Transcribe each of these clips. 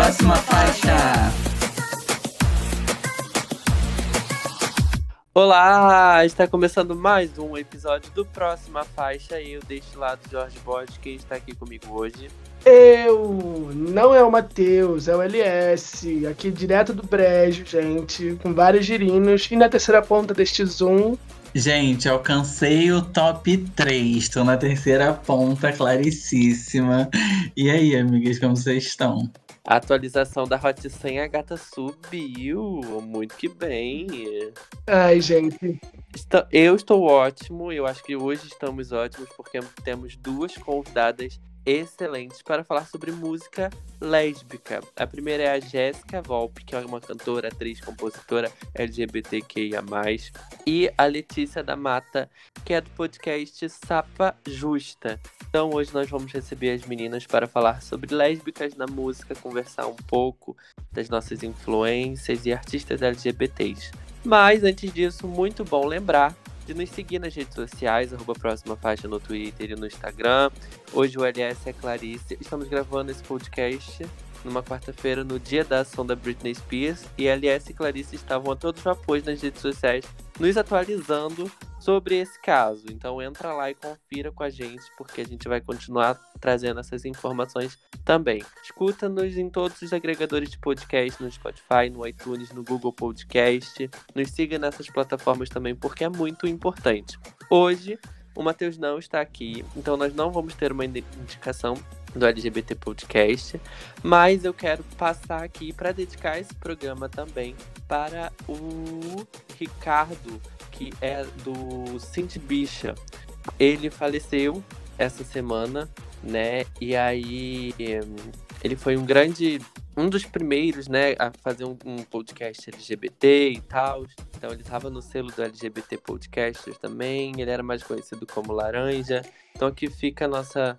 Próxima faixa. Olá, está começando mais um episódio do Próxima Faixa. Eu deste lado, Jorge Borges, quem está aqui comigo hoje. Eu, não é o Matheus, é o LS, aqui direto do Brejo, gente, com vários girinos. E na terceira ponta deste Zoom, Gente, alcancei o top 3. Estou na terceira ponta, clarissíssima. E aí, amigas, como vocês estão? A atualização da Hot 100, a gata subiu. Muito que bem. ai, gente. Eu estou ótimo. Eu acho que hoje estamos ótimos porque temos duas convidadas excelentes para falar sobre música lésbica. A primeira é a Jéssica Volpe, que é uma cantora, atriz, compositora LGBTQIA+. E a Letícia da Mata, que é do podcast Sapa Justa. Então hoje nós vamos receber as meninas para falar sobre lésbicas na música, conversar um pouco das nossas influências e artistas LGBTs. Mas antes disso, muito bom lembrar de nos seguir nas redes sociais, arroba próxima faixa no Twitter e no Instagram. Hoje o LS é Clarice. Estamos gravando esse podcast numa quarta-feira, no dia da ação da Britney Spears. E LS e Clarice estavam a todos vapores nas redes sociais, nos atualizando sobre esse caso. Então entra lá e confira com a gente, porque a gente vai continuar trazendo essas informações também. Escuta-nos em todos os agregadores de podcast, no Spotify, no iTunes, no Google Podcast. Nos siga nessas plataformas também, porque é muito importante. Hoje, o Matheus não está aqui, então nós não vamos ter uma indi- indicação do LGBT Podcast, mas eu quero passar aqui para dedicar esse programa também para o Ricardo, que é do Cinti Bicha. Ele faleceu essa semana, né? E aí hum, ele foi um grande, um dos primeiros, né, a fazer um, um podcast LGBT e tal. Então ele estava no selo do LGBT Podcasters também. Ele era mais conhecido como Laranja. Então aqui fica nossas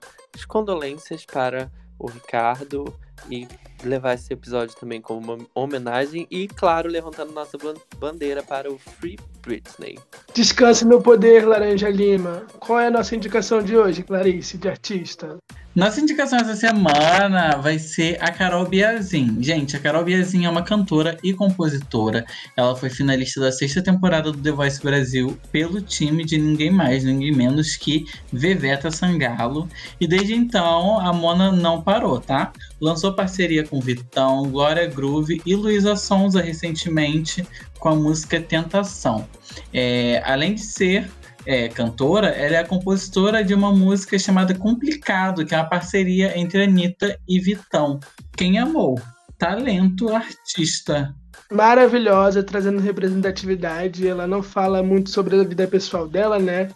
condolências para o Ricardo e levar esse episódio também como uma homenagem e, claro, levantando nossa ban- bandeira para o Free Britney. Descanse no poder, Laranja Lima. Qual é a nossa indicação de hoje, Clarice, de artista? Nossa indicação essa semana vai ser a Carol Biazin. Gente, a Carol Biazin é uma cantora e compositora. Ela foi finalista da sexta temporada do The Voice Brasil pelo time de ninguém mais, ninguém menos que Veveta Sangalo. E desde então a Mona não parou, tá? Lançou parceria com Vitão, Glória Groove e Luísa Sonza recentemente com a música Tentação. É, além de ser é, cantora, ela é a compositora de uma música chamada Complicado, que é uma parceria entre Anitta e Vitão. Quem amou? Talento artista. Maravilhosa, trazendo representatividade. Ela não fala muito sobre a vida pessoal dela, né?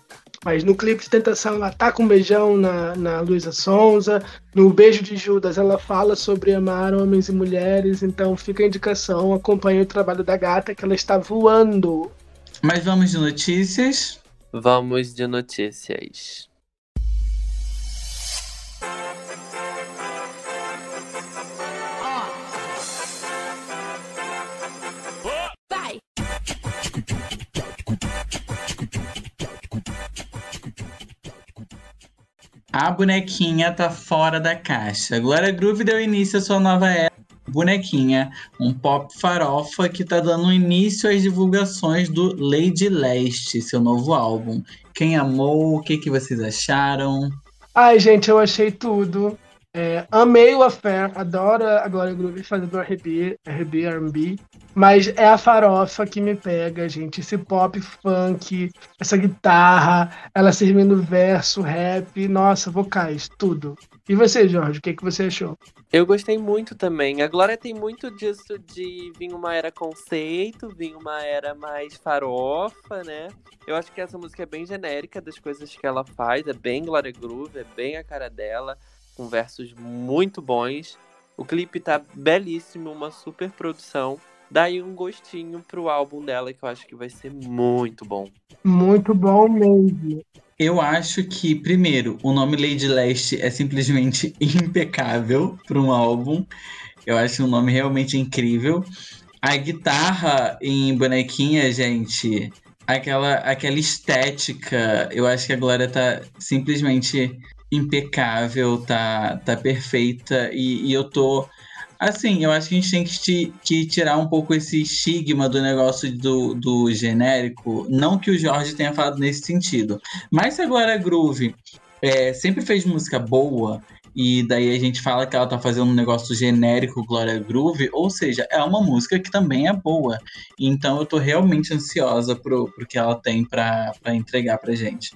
Mas no clipe de Tentação ela tá com um beijão na, na Luísa Sonza. No Beijo de Judas ela fala sobre amar homens e mulheres. Então fica a indicação, acompanhe o trabalho da gata que ela está voando. Mas vamos de notícias. Vamos de notícias. A bonequinha tá fora da caixa. Glória Groove deu início à sua nova era. Bonequinha, um pop farofa que tá dando início às divulgações do Lady Leste, seu novo álbum. Quem amou? O que, que vocês acharam? Ai, gente, eu achei tudo. É, amei o Affair, adoro a Glória Groove fazendo RB, RB, R&B, mas é a farofa que me pega, gente. Esse pop funk, essa guitarra, ela servindo verso, rap, nossa, vocais, tudo. E você, Jorge, o que, que você achou? Eu gostei muito também. A Glória tem muito disso de vir uma era conceito, vir uma era mais farofa, né? Eu acho que essa música é bem genérica das coisas que ela faz, é bem Glória Groove, é bem a cara dela, com versos muito bons. O clipe tá belíssimo, uma super produção. Daí um gostinho pro álbum dela que eu acho que vai ser muito bom. Muito bom mesmo. Eu acho que, primeiro, o nome Lady Leste é simplesmente impecável para um álbum. Eu acho um nome realmente incrível. A guitarra em bonequinha, gente, aquela, aquela estética, eu acho que a Glória tá simplesmente impecável, tá, tá perfeita. E, e eu tô Assim, eu acho que a gente tem que, que tirar um pouco esse estigma do negócio do, do genérico. Não que o Jorge tenha falado nesse sentido. Mas se a Glória Groove é, sempre fez música boa, e daí a gente fala que ela tá fazendo um negócio genérico Glória Groove, ou seja, é uma música que também é boa. Então eu tô realmente ansiosa pro, pro que ela tem pra entregar pra gente.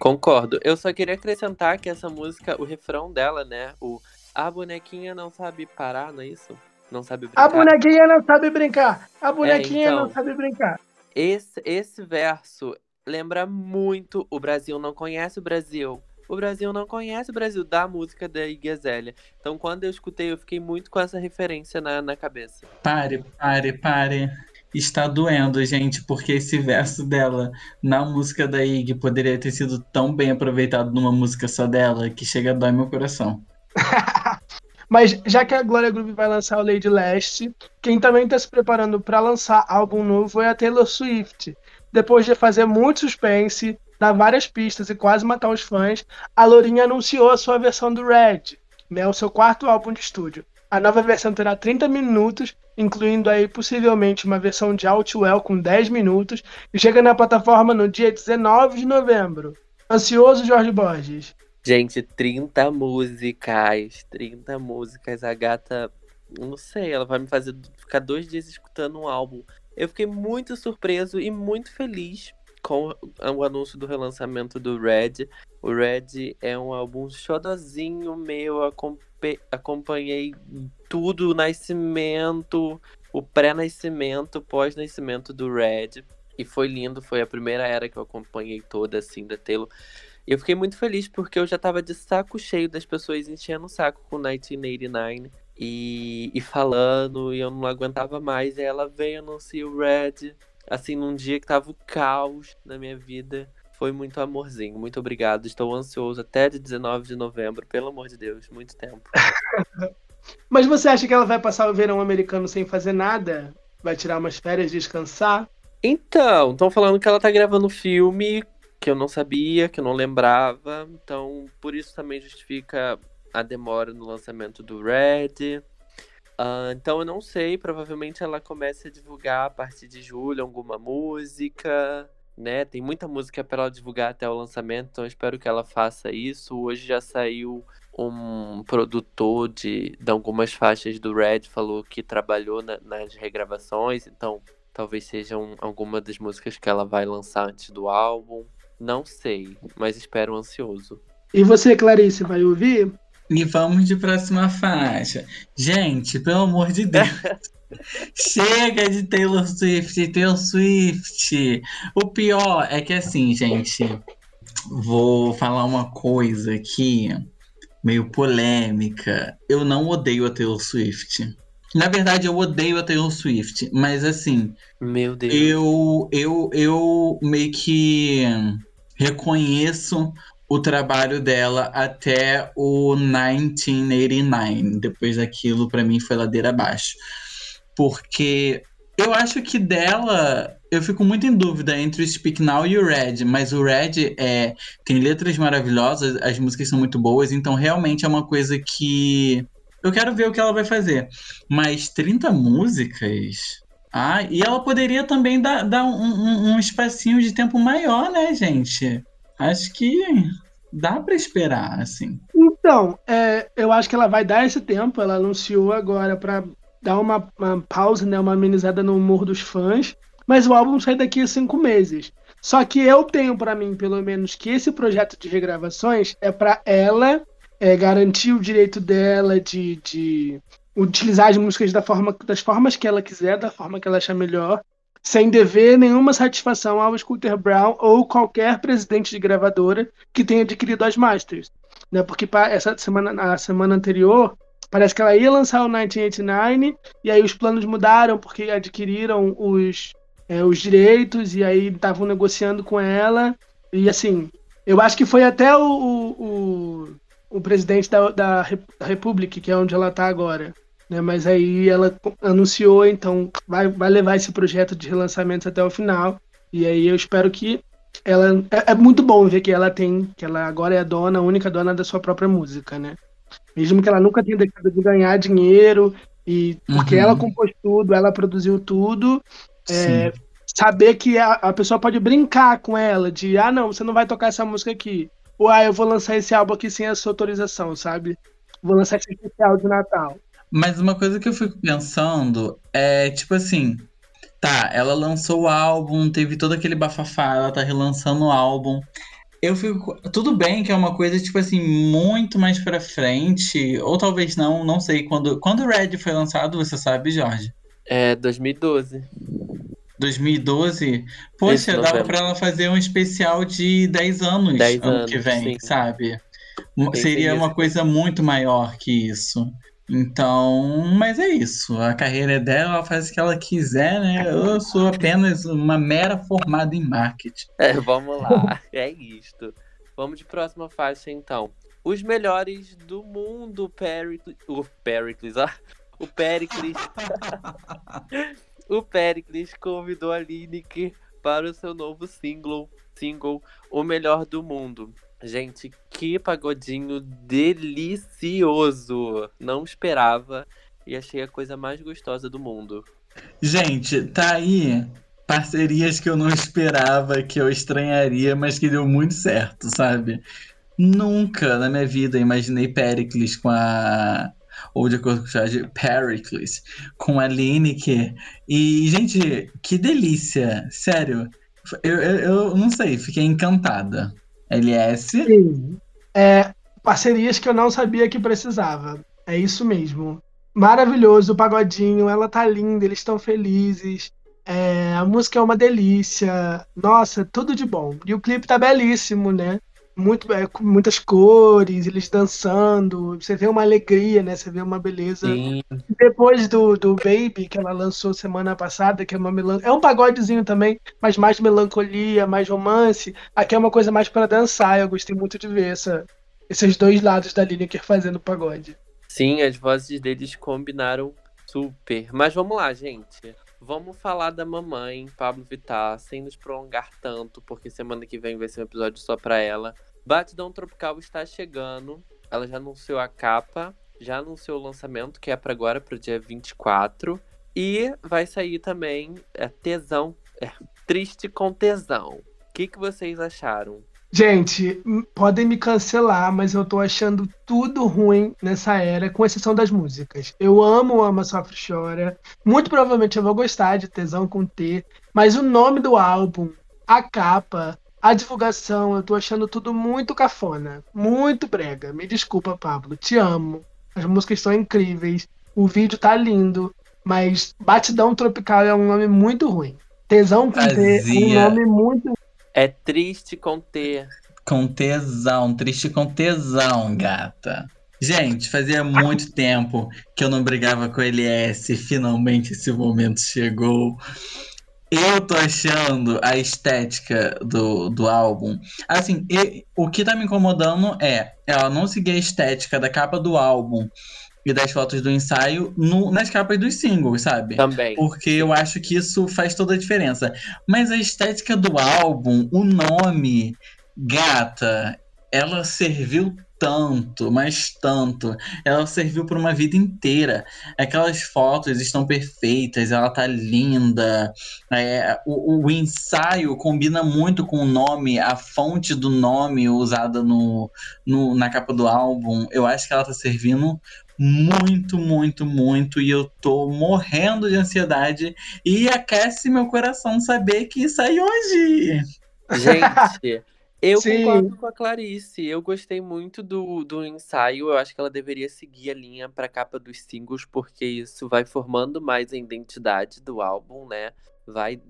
Concordo. Eu só queria acrescentar que essa música, o refrão dela, né? O A bonequinha não sabe parar, não é isso? Não sabe brincar. A bonequinha não sabe brincar. A bonequinha então. não sabe brincar. Esse, esse verso lembra muito o Brasil não conhece o Brasil. O Brasil não conhece o Brasil da música da Iggy Azalea. Então, quando eu escutei, eu fiquei muito com essa referência na, na cabeça. Pare, pare, pare. Está doendo, gente, porque esse verso dela na música da Iggy poderia ter sido tão bem aproveitado numa música só dela que chega a dói meu coração. Mas já que a Glória Groove vai lançar o Lady Last, quem também está se preparando para lançar álbum novo é a Taylor Swift. Depois de fazer muito suspense, dar várias pistas e quase matar os fãs, a Lourinha anunciou a sua versão do Red, né, o seu quarto álbum de estúdio. A nova versão terá 30 minutos, incluindo aí possivelmente uma versão de Outwell com 10 minutos, e chega na plataforma no dia 19 de novembro. Ansioso, Jorge Borges? Gente, 30 músicas. 30 músicas. A gata, não sei, ela vai me fazer ficar dois dias escutando um álbum. Eu fiquei muito surpreso e muito feliz com o anúncio do relançamento do Red. O Red é um álbum xodozinho meu, acompanhei tudo, o nascimento, o pré-nascimento, pós-nascimento do Red. E foi lindo, foi a primeira era que eu acompanhei toda, assim, da Taylor. E eu fiquei muito feliz porque eu já tava de saco cheio das pessoas enchendo o saco com 1989 e, e falando, e eu não aguentava mais. E ela veio anunciar o Red, assim, num dia que tava o caos na minha vida. Foi muito amorzinho, muito obrigado. Estou ansioso até de 19 de novembro, pelo amor de Deus, muito tempo. Mas você acha que ela vai passar o verão americano sem fazer nada? Vai tirar umas férias, descansar? Então, estão falando que ela tá gravando filme que eu não sabia, que eu não lembrava. Então, por isso também justifica a demora no lançamento do Red. Ah, então, eu não sei. Provavelmente ela comece a divulgar a partir de julho alguma música. Né? Tem muita música para ela divulgar até o lançamento, então espero que ela faça isso. Hoje já saiu um produtor de, de algumas faixas do Red, falou que trabalhou na- nas regravações, então talvez sejam alguma das músicas que ela vai lançar antes do álbum. Não sei, mas espero ansioso. E você, Clarice, vai ouvir? E vamos de próxima faixa. Gente, pelo amor de Deus. Chega de Taylor Swift, Taylor Swift. O pior é que assim, gente, vou falar uma coisa aqui meio polêmica. Eu não odeio a Taylor Swift. Na verdade, eu odeio a Taylor Swift, mas assim, Meu Deus. eu, eu, eu meio que reconheço o trabalho dela até o 1989. Depois daquilo, pra mim, foi ladeira abaixo. Porque eu acho que dela, eu fico muito em dúvida entre o Speak Now e o Red, mas o Red é, tem letras maravilhosas, as músicas são muito boas, então realmente é uma coisa que eu quero ver o que ela vai fazer. Mas 30 músicas. Ah, e ela poderia também dar, dar um, um, um espacinho de tempo maior, né, gente? Acho que dá pra esperar, assim. Então, é, eu acho que ela vai dar esse tempo. Ela anunciou agora pra dar uma, uma pausa, né, uma amenizada no humor dos fãs. Mas o álbum sai daqui a cinco meses. Só que eu tenho pra mim, pelo menos, que esse projeto de regravações é pra ela é, garantir o direito dela de, de utilizar as músicas da forma, das formas que ela quiser, da forma que ela achar melhor, sem dever nenhuma satisfação ao Scooter Brown ou qualquer presidente de gravadora que tenha adquirido as masters. Né? Porque essa semana, na semana anterior, parece que ela ia lançar o 1989 e aí os planos mudaram porque adquiriram os, é, os direitos e aí estavam negociando com ela. E assim, eu acho que foi até o, o, o, presidente da, da Republic, que é onde ela está agora. Né? Mas aí ela anunciou, então vai, vai levar esse projeto de relançamentos até o final. E aí eu espero que ela. É, é muito bom ver que ela tem, que ela agora é a dona, a única dona da sua própria música, né? Mesmo que ela nunca tenha deixado de ganhar dinheiro, e porque Uhum. ela compôs tudo, ela produziu tudo, é, saber que a, a pessoa pode brincar com ela, de ah, não, você não vai tocar essa música aqui. Ou ah, eu vou lançar esse álbum aqui sem a sua autorização, sabe? Vou lançar esse especial de Natal. Mas uma coisa que eu fico pensando é, tipo assim, tá, ela lançou o álbum, teve todo aquele bafafá, ela tá relançando o álbum. Eu fico. Tudo bem que é uma coisa, tipo assim, muito mais pra frente, ou talvez não, não sei. Quando, quando o Red foi lançado, você sabe, Jorge? É 2012. 2012? Poxa, dava pra ela fazer um especial de 10 anos 10 ano anos, que vem, sim. sabe? Pensei Seria uma coisa muito maior que isso. Então, mas é isso. A carreira é dela, ela faz o que ela quiser, né? Eu sou apenas uma mera formada em marketing. É, vamos lá. É isto. Vamos de próxima faixa, então. Os melhores do mundo, Pericles. O Pericles, ó. O Pericles. o Pericles convidou a Lineker para o seu novo single, single O Melhor do Mundo. Gente, que pagodinho delicioso! Não esperava e achei a coisa mais gostosa do mundo. Gente, tá aí parcerias que eu não esperava, que eu estranharia, mas que deu muito certo, sabe? Nunca na minha vida imaginei Pericles com a. Ou de acordo com o Jorge, Pericles com a Lineker. E, gente, que delícia! Sério. Eu, eu, eu não sei, fiquei encantada. LS. Sim. É, parcerias que eu não sabia que precisava. É isso mesmo. Maravilhoso o pagodinho, ela tá linda, eles estão felizes. É, a música é uma delícia. Nossa, tudo de bom. E o clipe tá belíssimo, né? Muito, é, com muitas cores, eles dançando. Você vê uma alegria, né? Você vê uma beleza. Sim, Depois do, do Baby, que ela lançou semana passada, que é uma melan... É um pagodezinho também, mas mais melancolia, mais romance. Aqui é uma coisa mais para dançar. Eu gostei muito de ver essa, esses dois lados da Lineker fazendo pagode. Sim, as vozes deles combinaram super. Mas vamos lá, gente. Vamos falar da mamãe, Pablo Vittar, sem nos prolongar tanto, porque semana que vem vai ser um episódio só pra ela. Batidão Tropical está chegando. Ela já anunciou a capa, já anunciou o lançamento, que é pra agora, pro dia 24. E vai sair também é, Tesão, é, Triste com Tesão. O que, que vocês acharam? Gente, podem me cancelar, mas eu tô achando tudo ruim nessa era, com exceção das músicas. Eu amo Ama Sofre Chora. Muito provavelmente eu vou gostar de Tesão com T, mas o nome do álbum, a capa, a divulgação, eu tô achando tudo muito cafona, muito brega. Me desculpa, Pablo, te amo. As músicas são incríveis, o vídeo tá lindo, mas Batidão Tropical é um nome muito ruim. Tesão com T é um nome muito É triste com T. Com tesão, triste com tesão, gata. Gente, fazia muito tempo que eu não brigava com a LS. Finalmente esse momento chegou. Eu tô achando a estética do, do álbum. Assim, o que tá me incomodando é ela não seguir a estética da capa do álbum e das fotos do ensaio no- nas capas dos singles, sabe? Também. Porque eu acho que isso faz toda a diferença. Mas a estética do álbum, o nome, gata, ela serviu tanto, mas tanto. Ela serviu por uma vida inteira. Aquelas fotos estão perfeitas, ela tá linda. É, o, o ensaio combina muito com o nome, a fonte do nome usada no, no- na capa do álbum. Eu acho que ela tá servindo muito, muito, muito. E eu tô morrendo de ansiedade. E aquece meu coração saber que sai hoje. Gente, eu Sim. concordo com a Clarice. Eu gostei muito do, do ensaio. Eu acho que ela deveria seguir a linha para capa dos singles, porque isso vai formando mais a identidade do álbum, né? Vai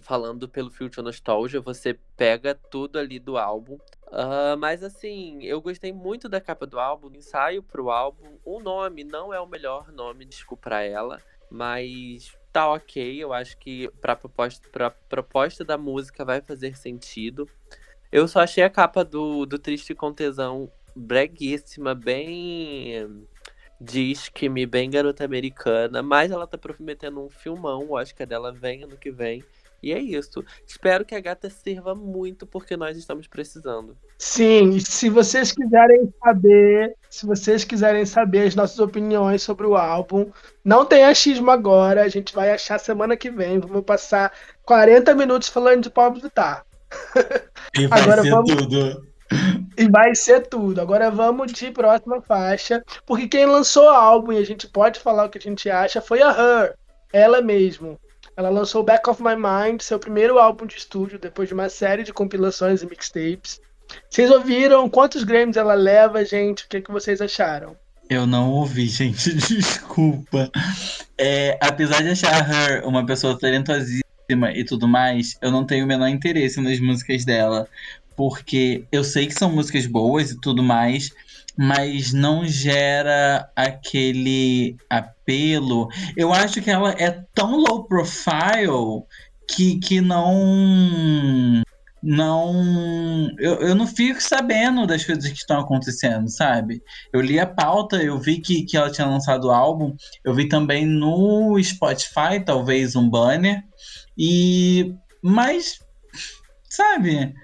falando pelo Future Nostalgia, você pega tudo ali do álbum. Ah, mas assim, eu gostei muito da capa do álbum, do ensaio pro álbum. O nome não é o melhor nome, desculpa pra ela, mas tá ok. Eu acho que pra proposta, pra proposta da música vai fazer sentido. Eu só achei a capa do, do Triste com Tesão breguíssima, bem disque-me, bem garota americana, mas ela tá prometendo um filmão, que a dela vem ano que vem. E é isso. Espero que a gata sirva muito, porque nós estamos precisando. Sim, se vocês quiserem saber, se vocês quiserem saber as nossas opiniões sobre o álbum, não tem achismo agora, a gente vai achar semana que vem. Vamos passar 40 minutos falando de Pablo Vittar. E vai Agora ser vamos- tudo. E vai ser tudo. Agora vamos de próxima faixa, porque quem lançou o álbum e a gente pode falar o que a gente acha foi a Her, ela mesmo. Ela lançou Back of My Mind, seu primeiro álbum de estúdio, depois de uma série de compilações e mixtapes. Vocês ouviram quantos Grammys ela leva, gente? O que, que vocês acharam? Eu não ouvi, gente, desculpa. É, apesar de achar a Her uma pessoa talentosíssima e tudo mais, eu não tenho o menor interesse nas músicas dela. Porque eu sei que são músicas boas e tudo mais, mas não gera aquele apelo. Eu acho que ela é tão low profile que, que não. Não. Eu, eu não fico sabendo das coisas que estão acontecendo, sabe? Eu li a pauta, eu vi que, que ela tinha lançado o álbum, eu vi também no Spotify, talvez, um banner. E. Mas. Sabe?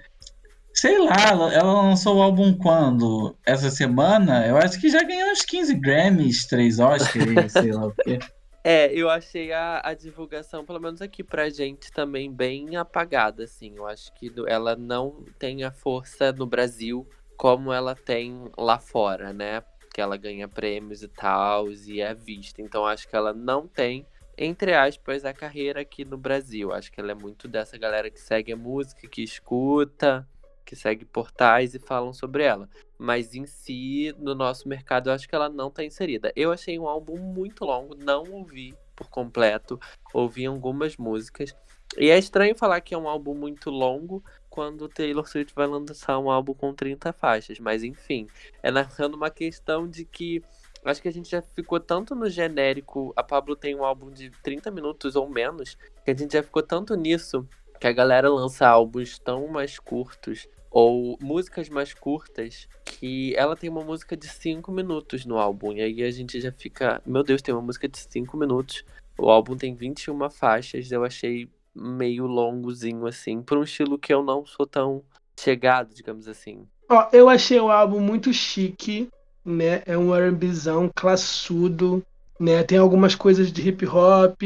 Sei lá, ela, lançou o álbum quando? Essa semana? Eu acho que já ganhou uns 15 Grammys, 3 Oscars, sei lá o quê. É, eu achei a, a divulgação, pelo menos aqui pra gente, também bem apagada, assim. Eu acho que ela não tem a força no Brasil como ela tem lá fora, né? Que ela ganha prêmios e tal, e é vista. Então acho que ela não tem, entre aspas, a carreira aqui no Brasil. Acho que ela é muito dessa galera que segue a música, que escuta, que segue portais e falam sobre ela. Mas em si, no nosso mercado, eu acho que ela não tá inserida. Eu achei um álbum muito longo, não ouvi por completo, ouvi algumas músicas. E é estranho falar que é um álbum muito longo quando Taylor Swift vai lançar um álbum com 30 faixas. Mas enfim, é narrando uma questão de que acho que a gente já ficou tanto no genérico. A Pablo tem um álbum de 30 minutos ou menos, que a gente já ficou tanto nisso que a galera lança álbuns tão mais curtos ou músicas mais curtas que ela tem uma música de 5 minutos no álbum. E aí a gente já fica, meu Deus, tem uma música de 5 minutos. O álbum tem 21 faixas, eu achei meio longozinho assim, por um estilo que eu não sou tão chegado, digamos assim. Ó, eu achei o álbum muito chique, né? É um R&Bzão classudo, né? Tem algumas coisas de hip hop,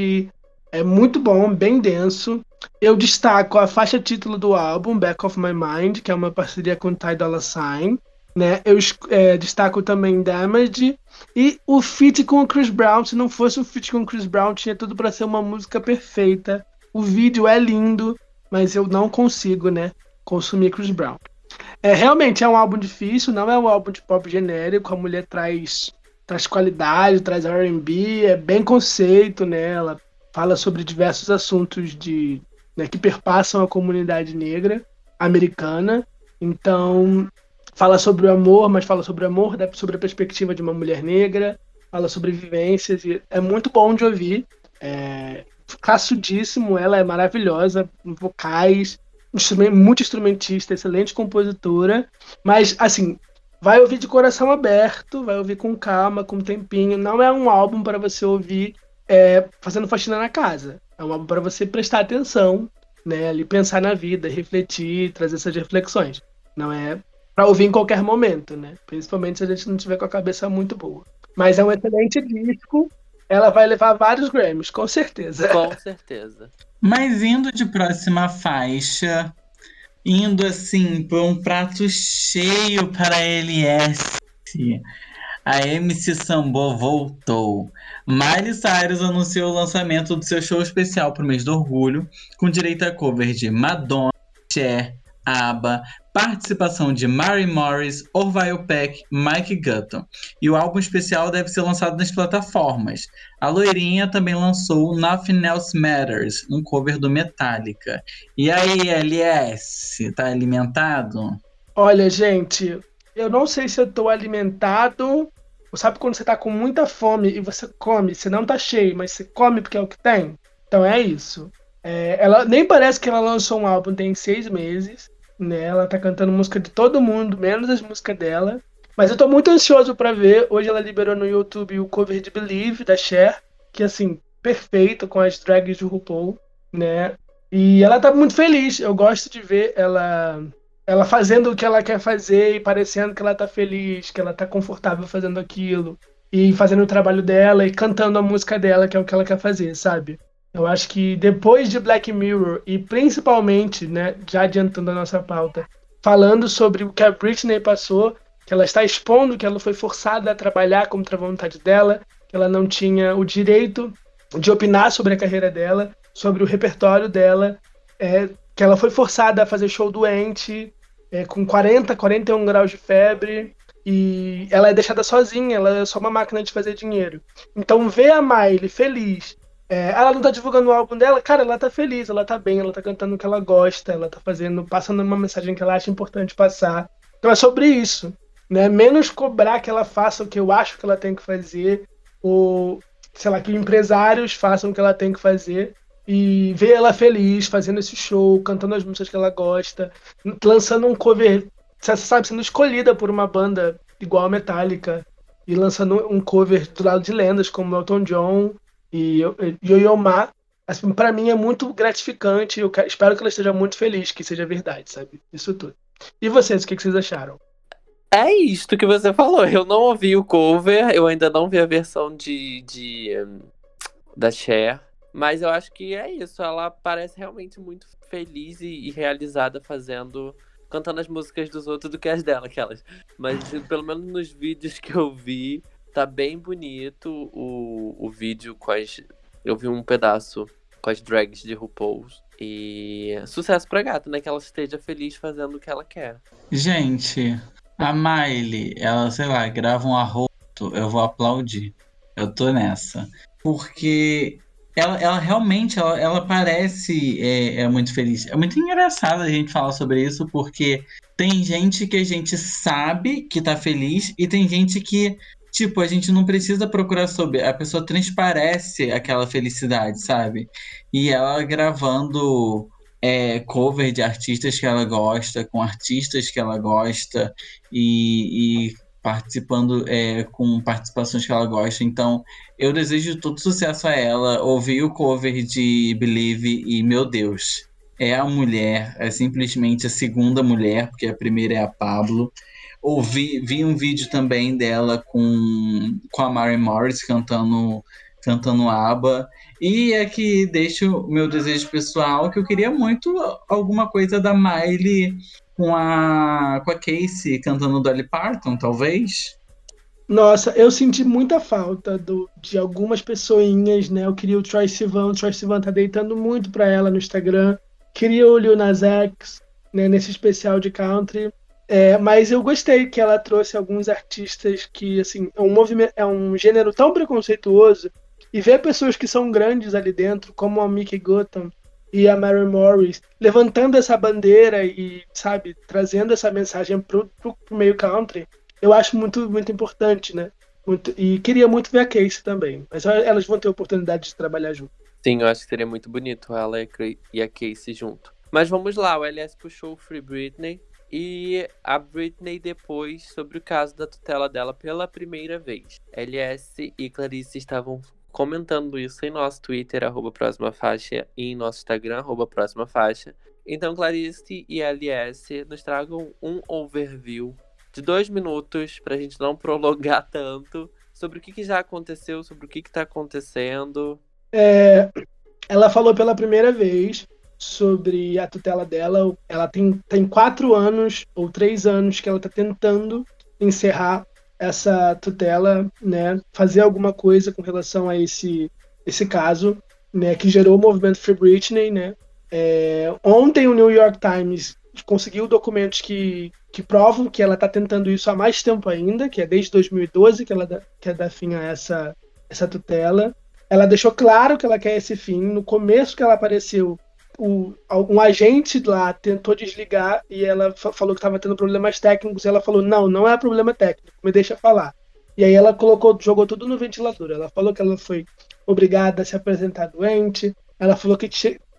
é muito bom, bem denso. Eu destaco a faixa título do álbum, Back of My Mind, que é uma parceria com Ty Dolla Sign, né? Eu é, destaco também Damage e o feat com o Chris Brown. Se não fosse o feat com o Chris Brown, tinha tudo para ser uma música perfeita. O vídeo é lindo, mas eu não consigo, né, consumir Chris Brown. É, realmente é um álbum difícil, não é um álbum de pop genérico. A mulher traz, traz qualidade, traz RB, é bem conceito nela. Fala sobre diversos assuntos de, né, que perpassam a comunidade negra americana. Então, fala sobre o amor, mas fala sobre o amor, né, sobre a perspectiva de uma mulher negra. Fala sobre vivências. E é muito bom de ouvir. É, caçudíssimo, ela é maravilhosa, vocais, muito instrumentista, excelente compositora, mas assim, vai ouvir de coração aberto, vai ouvir com calma, com tempinho. Não é um álbum para você ouvir é, fazendo faxina na casa. É um álbum para você prestar atenção, né, ali pensar na vida, refletir, trazer essas reflexões. Não é para ouvir em qualquer momento, né? Principalmente se a gente não tiver com a cabeça muito boa. Mas é um excelente disco. Ela vai levar vários Grammys, com certeza. Com certeza. Mas indo de próxima faixa, indo assim para um prato cheio para a LS. A MC Sambo voltou. Miley Cyrus anunciou o lançamento do seu show especial para o mês do orgulho, com direito a cover de Madonna, Cher, ABBA, participação de Mary Morris, Orville Peck, Mike Gutton. E o álbum especial deve ser lançado nas plataformas. A loirinha também lançou Nothing Else Matters, um cover do Metallica. E aí, LS, tá alimentado? Olha, gente, eu não sei se eu tô alimentado. Sabe quando você tá com muita fome e você come, você não tá cheio, mas você come porque é o que tem? Então é isso. É, ela nem parece que ela lançou um álbum tem seis meses, né? Ela tá cantando música de todo mundo, menos as músicas dela. Mas eu tô muito ansioso pra ver. Hoje ela liberou no YouTube o cover de Believe da Cher, que assim, perfeito com as drags do RuPaul, né? E ela tá muito feliz. Eu gosto de ver ela ela fazendo o que ela quer fazer e parecendo que ela tá feliz, que ela tá confortável fazendo aquilo e fazendo o trabalho dela e cantando a música dela, que é o que ela quer fazer, sabe? Eu acho que depois de Black Mirror e principalmente, né, já adiantando a nossa pauta, falando sobre o que a Britney passou, que ela está expondo que ela foi forçada a trabalhar contra a vontade dela, que ela não tinha o direito de opinar sobre a carreira dela, sobre o repertório dela, é, que ela foi forçada a fazer show doente, é, com 40, 41 graus de febre, e ela é deixada sozinha, ela é só uma máquina de fazer dinheiro. Então ver a Miley feliz, é, ela não tá divulgando o álbum dela, cara, ela tá feliz, ela tá bem, ela tá cantando o que ela gosta, ela tá fazendo, passando uma mensagem que ela acha importante passar. Então é sobre isso, né? Menos cobrar que ela faça o que eu acho que ela tem que fazer, ou sei lá, que empresários façam o que ela tem que fazer, e ver ela feliz fazendo esse show, cantando as músicas que ela gosta, lançando um cover, você sabe, sendo escolhida por uma banda igual a Metallica e lançando um cover do lado de lendas como Elton John e Yo-Yo Ma. Assim, para mim é muito gratificante. Eu espero que ela esteja muito feliz, que seja verdade, sabe? Isso tudo. E vocês, o que vocês acharam? É isto que você falou. Eu não ouvi o cover, eu ainda não vi a versão de, de um, da Cher. Mas eu acho que é isso. Ela parece realmente muito feliz e, e, realizada fazendo. cantando as músicas dos outros do que as dela, aquelas. Mas pelo menos nos vídeos que eu vi, tá bem bonito o, o vídeo com as. Eu vi um pedaço com as drags de RuPaul's. E sucesso pra gata, né? Que ela esteja feliz fazendo o que ela quer. Gente, a Miley, ela, sei lá, grava um arroto, eu vou aplaudir. Eu tô nessa. Porque ela, ela realmente, ela, ela parece é, é, muito feliz. É muito engraçado a gente falar sobre isso, porque tem gente que a gente sabe que tá feliz e tem gente que, tipo, a gente não precisa procurar sobre. A pessoa transparece aquela felicidade, sabe? E ela gravando é, cover de artistas que ela gosta, com artistas que ela gosta, e, e participando é, com participações que ela gosta. Então, eu desejo todo sucesso a ela. Ouvi o cover de Believe e, meu Deus, é a mulher, é simplesmente a segunda mulher, porque a primeira é a Pablo. Ouvi, vi um vídeo também dela com, com a Mary Morris cantando cantando ABBA. E aqui deixo o meu desejo pessoal, que eu queria muito alguma coisa da Miley com a, com a Casey cantando Dolly Parton, talvez? Nossa, eu senti muita falta do, de algumas pessoinhas, né? Eu queria o Troy Sivan, o Troy Sivan tá deitando muito pra ela no Instagram. Queria o Lil Nas X, né, nesse especial de country. É, mas eu gostei que ela trouxe alguns artistas que, assim, é um movimento, é um gênero tão preconceituoso e ver pessoas que são grandes ali dentro, como a Mickey Gutton, e a Mary Morris levantando essa bandeira e, sabe, trazendo essa mensagem pro, pro, pro meio country, eu acho muito, muito importante, né? Muito, e queria muito ver a Casey também, mas elas vão ter oportunidade de trabalhar junto. Sim, eu acho que seria muito bonito ela e a Casey junto. Mas vamos lá, o LS puxou o Free Britney e a Britney depois sobre o caso da tutela dela pela primeira vez. LS e Clarice estavam comentando isso em nosso Twitter, arroba próxima faixa, e em nosso Instagram, arroba próxima faixa. Então, Clarice e LS nos tragam um overview de dois minutos, pra gente não prolongar tanto, sobre o que, que já aconteceu, sobre o que está acontecendo. É, ela falou pela primeira vez sobre a tutela dela. Ela tem, tem quatro anos ou três anos que ela está tentando encerrar essa tutela, né, fazer alguma coisa com relação a esse, esse caso, né, que gerou o movimento Free Britney, né. É, ontem o New York Times conseguiu documentos que, que provam que ela está tentando isso há mais tempo ainda, que é desde 2012 que ela quer dar fim a essa, essa tutela. Ela deixou claro que ela quer esse fim. No começo que ela apareceu, o, um agente lá tentou desligar e ela falou que estava tendo problemas técnicos. E ela falou: Não, não é problema técnico, me deixa falar. E aí ela colocou, jogou tudo no ventilador. Ela falou que ela foi obrigada a se apresentar doente. Ela falou que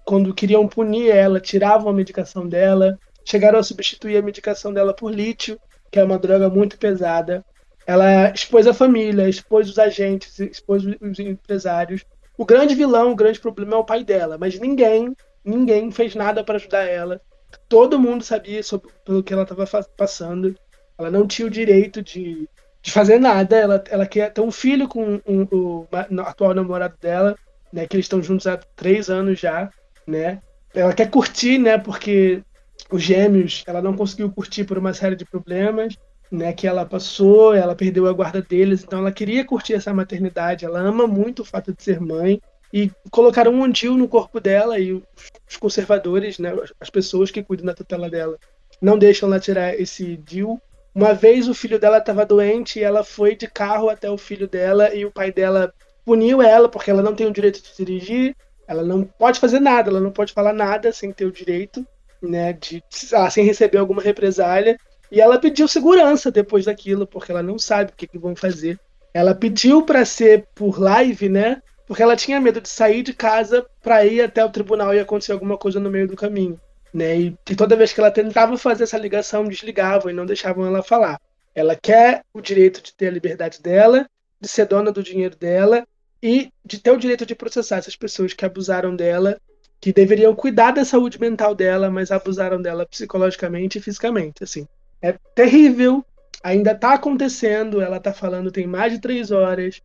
quando queriam punir ela, tiravam a medicação dela. Chegaram a substituir a medicação dela por lítio, que é uma droga muito pesada. Ela expôs a família, expôs os agentes, expôs os empresários. O grande vilão, o grande problema é o pai dela, mas ninguém ninguém fez nada para ajudar ela. Todo mundo sabia sobre pelo que ela estava passando. Ela não tinha o direito de, de fazer nada. Ela, ela quer ter um filho com um, o atual namorado dela, né? Que eles estão juntos há três anos já, né? Ela quer curtir, né? Porque os gêmeos ela não conseguiu curtir por uma série de problemas né, que ela passou, ela perdeu a guarda deles, então ela queria curtir essa maternidade, ela ama muito o fato de ser mãe, e colocaram um antil no corpo dela e os conservadores, né, as pessoas que cuidam da tutela dela, não deixam ela tirar esse DIL. Uma vez o filho dela estava doente e ela foi de carro até o filho dela e o pai dela puniu ela porque ela não tem o direito de dirigir, ela não pode fazer nada, ela não pode falar nada sem ter o direito, né, de ah, sem receber alguma represália. E ela pediu segurança depois daquilo, porque ela não sabe o que, que vão fazer. Ela pediu para ser por live, né? Porque ela tinha medo de sair de casa para ir até o tribunal e acontecer alguma coisa no meio do caminho. Né? E, toda vez que ela tentava fazer essa ligação, desligavam e não deixavam ela falar. Ela quer o direito de ter a liberdade dela, de ser dona do dinheiro dela e de ter o direito de processar essas pessoas que abusaram dela, que deveriam cuidar da saúde mental dela, mas abusaram dela psicologicamente e fisicamente. Assim, é terrível, ainda está acontecendo, ela está falando tem mais de três horas.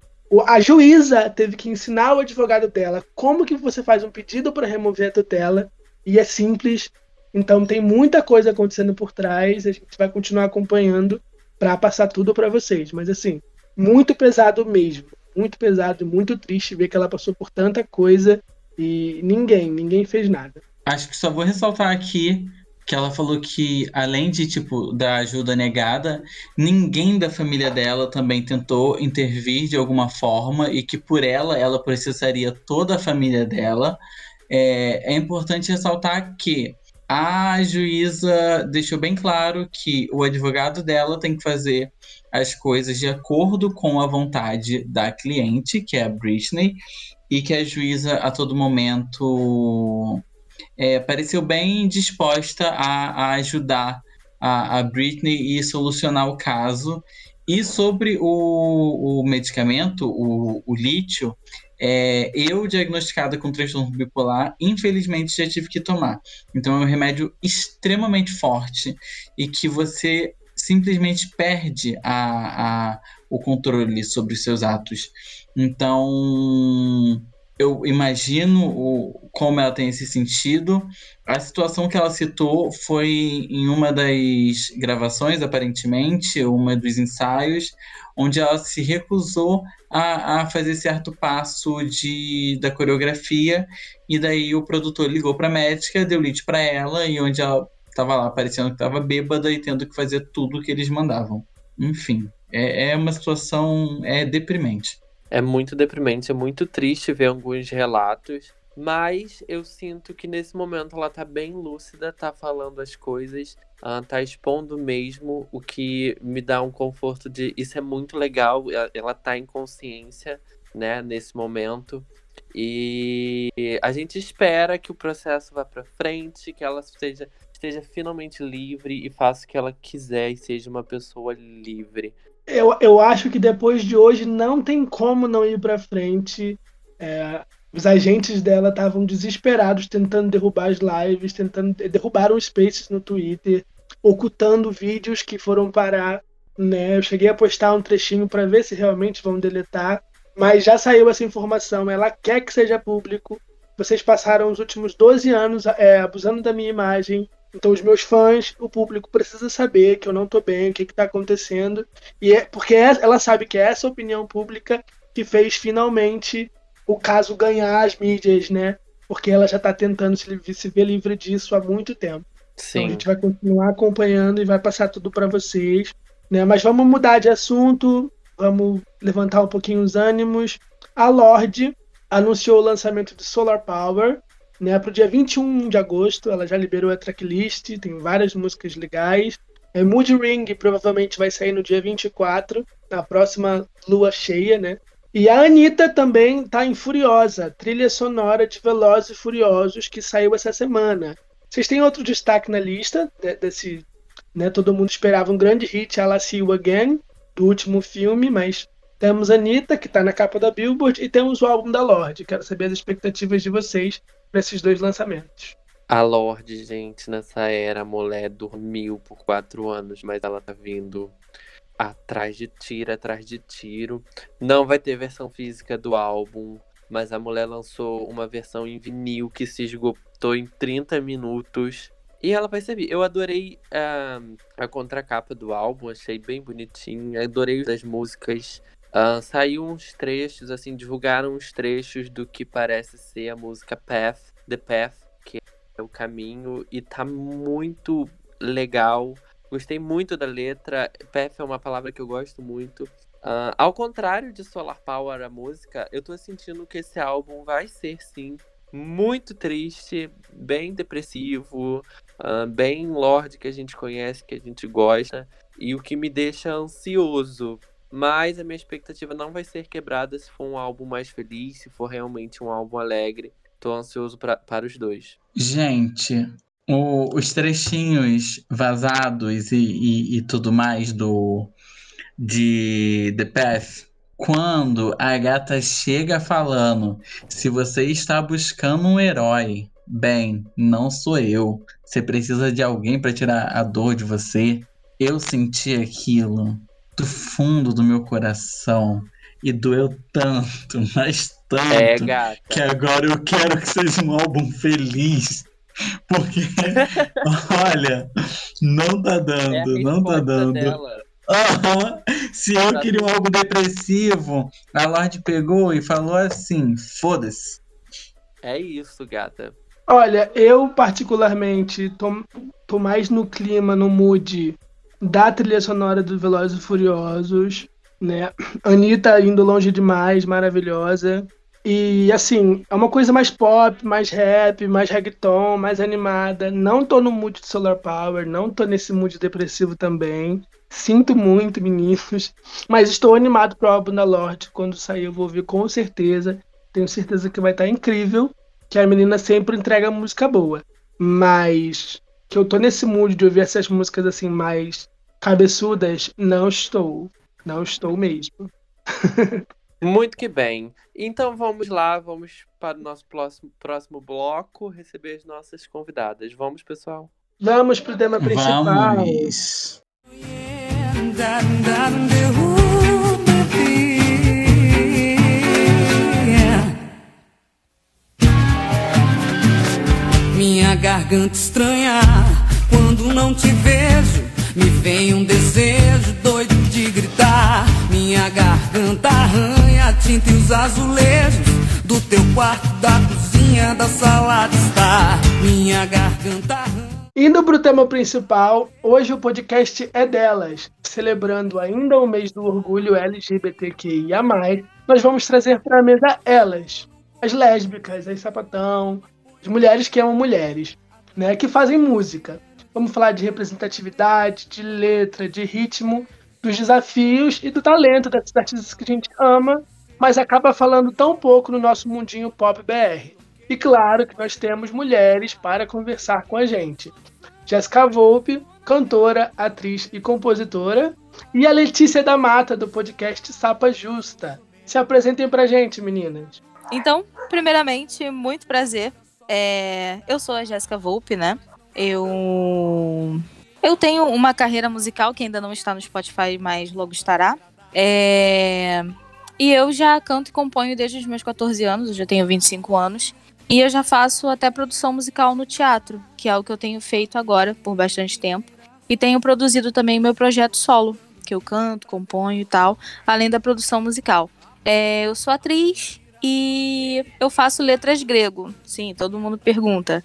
A juíza teve que ensinar o advogado dela como que você faz um pedido para remover a tutela, e é simples. Então tem muita coisa acontecendo por trás, a gente vai continuar acompanhando para passar tudo para vocês. Mas assim, muito pesado mesmo, muito pesado, muito triste ver que ela passou por tanta coisa e ninguém, ninguém fez nada. Acho que só vou ressaltar aqui que ela falou que, além de, tipo, da ajuda negada, ninguém da família dela também tentou intervir de alguma forma e que por ela, ela precisaria toda a família dela. É, é importante ressaltar que a juíza deixou bem claro que o advogado dela tem que fazer as coisas de acordo com a vontade da cliente, que é a Britney, e que a juíza a todo momento é, pareceu bem disposta a, a ajudar a, a, Britney e solucionar o caso. E sobre o, o medicamento, o, o lítio, é, eu, diagnosticada com transtorno bipolar, infelizmente já tive que tomar. Então é um remédio extremamente forte e que você simplesmente perde a, a, o controle sobre os seus atos. Então, eu imagino o, como ela tem esse sentido. A situação que ela citou foi em uma das gravações, aparentemente, uma dos ensaios, onde ela se recusou a, a fazer certo passo de, da coreografia, e daí o produtor ligou para a médica, deu lead para ela, e onde ela estava lá parecendo que estava bêbada e tendo que fazer tudo o que eles mandavam. Enfim, é, é uma situação é deprimente. É muito deprimente, é muito triste ver alguns relatos. Mas eu sinto que nesse momento ela tá bem lúcida, tá falando as coisas, uh, tá expondo mesmo, o que me dá um conforto de isso é muito legal, ela tá em consciência, né, nesse momento. E a gente espera que o processo vá para frente, que ela esteja, esteja finalmente livre e faça o que ela quiser e seja uma pessoa livre eu, eu acho que depois de hoje não tem como não ir para frente. É, os agentes dela estavam desesperados tentando derrubar as lives, tentando derrubar os spaces no Twitter, ocultando vídeos que foram parar. Né? Eu cheguei a postar um trechinho para ver se realmente vão deletar, mas já saiu essa informação. Ela quer que seja público. Vocês passaram os últimos 12 anos é, abusando da minha imagem, então, os meus fãs, o público precisa saber que eu não tô bem, o que está acontecendo. E é porque é, ela sabe que é essa opinião pública que fez finalmente o caso ganhar as mídias, né? Porque ela já está tentando se, se ver livre disso há muito tempo. Sim. Então a gente vai continuar acompanhando e vai passar tudo para vocês. Né? Mas vamos mudar de assunto, vamos levantar um pouquinho os ânimos. A Lorde anunciou o lançamento de Solar Power, né, para o dia 21 de agosto, ela já liberou a tracklist, tem várias músicas legais. É, Mood Ring provavelmente vai sair no dia 24, na próxima lua cheia, né? E a Anitta também tá em Furiosa, trilha sonora de Velozes e Furiosos, que saiu essa semana. Vocês têm outro destaque na lista desse. Né, todo mundo esperava um grande hit, Ela See You Again, do último filme, mas temos a Anitta, que está na capa da Billboard, e temos o álbum da Lorde. Quero saber as expectativas de vocês nesses dois lançamentos. A Lorde, gente, nessa era, a mulher dormiu por quatro anos, mas ela tá vindo atrás de tiro, atrás de tiro. Não vai ter versão física do álbum, mas a mulher lançou uma versão em vinil que se esgotou em 30 minutos. E ela vai servir. Eu adorei uh, a contracapa do álbum, achei bem bonitinho. Adorei as músicas. Uh, saiu uns trechos, assim, divulgaram uns trechos do que parece ser a música Path, The Path, que é o caminho, e tá muito legal. Gostei muito da letra. Path é uma palavra que eu gosto muito. Uh, ao contrário de Solar Power, a música, eu tô sentindo que esse álbum vai ser, sim, muito triste, bem depressivo, uh, bem Lorde que a gente conhece, que a gente gosta, e o que me deixa ansioso. Mas a minha expectativa não vai ser quebrada se for um álbum mais feliz, se for realmente um álbum alegre. Tô ansioso pra, para os dois. Gente, o, os trechinhos vazados e, e, e, tudo mais do de The Path, quando a gata chega falando, se você está buscando um herói, bem, não sou eu. Você precisa de alguém para tirar a dor de você. Eu senti aquilo do fundo do meu coração e doeu tanto, mas tanto, é, que agora eu quero que seja um álbum feliz. Porque, olha, não tá dando, é não tá dando. Dela. Uhum. Se eu queria um álbum depressivo, a Lorde pegou e falou assim: foda-se. É isso, gata. Olha, eu particularmente tô, tô mais no clima, no mood da trilha sonora do Velozes e Furiosos, né? Anitta indo longe demais, maravilhosa. E assim, é uma coisa mais pop, mais rap, mais reggaeton, mais animada. Não tô no mood de Solar Power, não tô nesse mood depressivo também. Sinto muito, meninos, mas estou animado pro álbum da Lorde. Quando sair, eu vou ouvir com certeza. Tenho certeza que vai estar incrível que a menina sempre entrega música boa. Mas que eu tô nesse mood de ouvir essas músicas assim mais cabeçudas, não estou. Não estou mesmo. Muito que bem. Então vamos lá, vamos para o nosso próximo, próximo bloco receber as nossas convidadas. Vamos, pessoal? Vamos para o tema principal. Vamos. Minha garganta estranha quando não te vejo. Me vem um desejo doido de gritar. Minha garganta arranha tinta e os azulejos do teu quarto, da cozinha, da sala de estar. Minha garganta arranha. Indo para o tema principal, hoje o podcast é delas. Celebrando ainda o mês do orgulho LGBTQIA, nós vamos trazer para mesa elas, as lésbicas, as sapatão, de mulheres que amam mulheres, né, que fazem música. Vamos falar de representatividade, de letra, de ritmo, dos desafios e do talento dessas artistas que a gente ama, mas acaba falando tão pouco no nosso mundinho pop BR. E claro que nós temos mulheres para conversar com a gente. Jéssica Volpe, cantora, atriz e compositora, e a Letícia da Mata, do podcast Sapa Justa. Se apresentem pra gente, meninas. Então, primeiramente, muito prazer é, eu sou a Jéssica Volpe, né? Eu eu tenho uma carreira musical que ainda não está no Spotify, mas logo estará. É, e eu já canto e componho desde os meus 14 anos, eu já tenho 25 anos. E eu já faço até produção musical no teatro, que é o que eu tenho feito agora por bastante tempo. E tenho produzido também meu projeto solo, que eu canto, componho e tal, além da produção musical. É, eu sou atriz, e eu faço letras grego. Sim, todo mundo pergunta.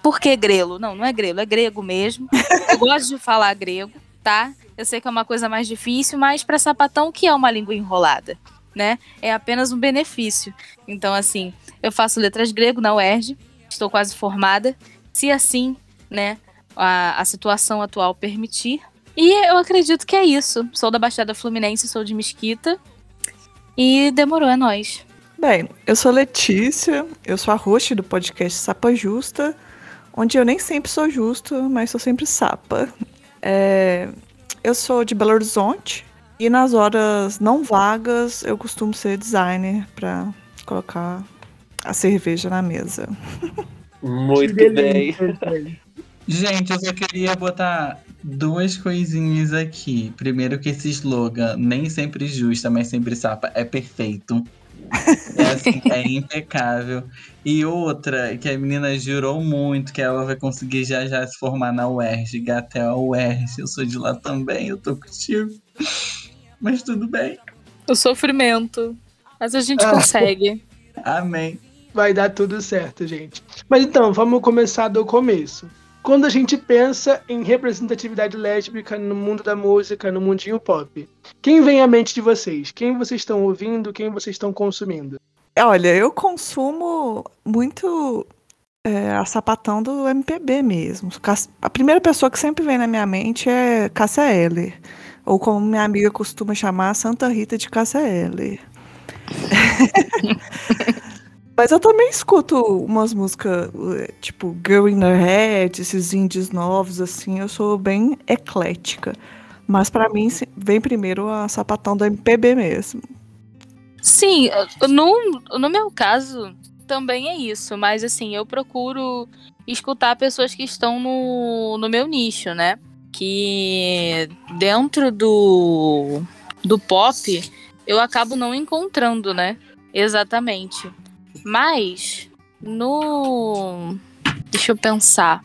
Por que grelo? Não, não é grelo, é grego mesmo. Eu gosto de falar grego, tá? Eu sei que é uma coisa mais difícil, mas para sapatão, que é uma língua enrolada? Né? É apenas um benefício. Então, assim, eu faço letras grego na UERJ, estou quase formada. Se assim, né, a, a situação atual permitir. E eu acredito que é isso. Sou da Baixada Fluminense, sou de Mesquita. E demorou, é nóis. Bem, eu sou Letícia, eu sou a host do podcast Sapa Justa, onde eu nem sempre sou justo, mas sou sempre sapa. É, eu sou de Belo Horizonte e nas horas não vagas eu costumo ser designer para colocar a cerveja na mesa. Muito Que bem. Gente, eu só queria botar duas coisinhas aqui. Primeiro que esse slogan, nem sempre justa, mas sempre sapa, é perfeito. É assim, é impecável. E outra, que a menina jurou muito que ela vai conseguir já já se formar na UERJ, até a UERJ. Eu sou de lá também, eu tô contigo. Mas tudo bem. O sofrimento. Mas a gente Ah. consegue. Amém. Vai dar tudo certo, gente. Mas então, vamos começar do começo. Quando a gente pensa em representatividade lésbica no mundo da música, no mundinho pop, quem vem à mente de vocês? Quem vocês estão ouvindo? Quem vocês estão consumindo? Olha, eu consumo muito é, a sapatão do MPB mesmo. A primeira pessoa que sempre vem na minha mente é Cássia Eller. Ou como minha amiga costuma chamar, Santa Rita de Cássia Eller. Mas eu também escuto umas músicas, eh, tipo Girl in the Head, esses indies novos, assim. Eu sou bem eclética. Mas pra mim vem primeiro a sapatão do MPB mesmo. Sim, no, no meu caso também é isso, mas assim, eu procuro escutar pessoas que estão no, no meu nicho, né? Que dentro do, do pop eu acabo não encontrando, né? Exatamente. Mas no. Deixa eu pensar.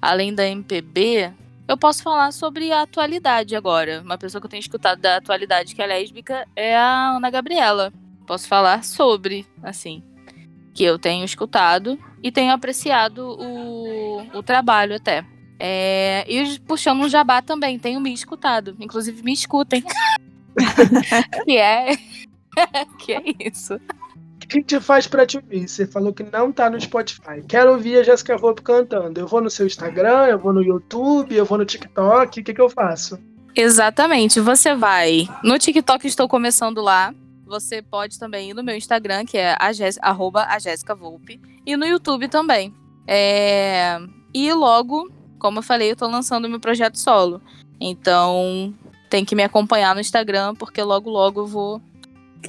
Além da MPB, eu posso falar sobre a atualidade agora. Uma pessoa que eu tenho escutado da atualidade que é lésbica é a Ana Gabriela. Posso falar sobre, assim. Que eu tenho escutado e tenho apreciado o, o trabalho até. É, e puxando um jabá também, tenho me escutado. Inclusive, me escutem. que é. que é isso. Que gente faz pra te ouvir? Você falou que não tá no Spotify. Quero ouvir a Jéssica Volpe cantando. Eu vou no seu Instagram, eu vou no YouTube, eu vou no TikTok. O que, que eu faço? Exatamente. Você vai. No TikTok estou começando lá. Você pode também ir no meu Instagram, que é a Jés- arroba a Jéssica Volpe. E no YouTube também. É, E logo, como eu falei, eu tô lançando meu projeto solo. Então, tem que me acompanhar no Instagram, porque logo, logo eu vou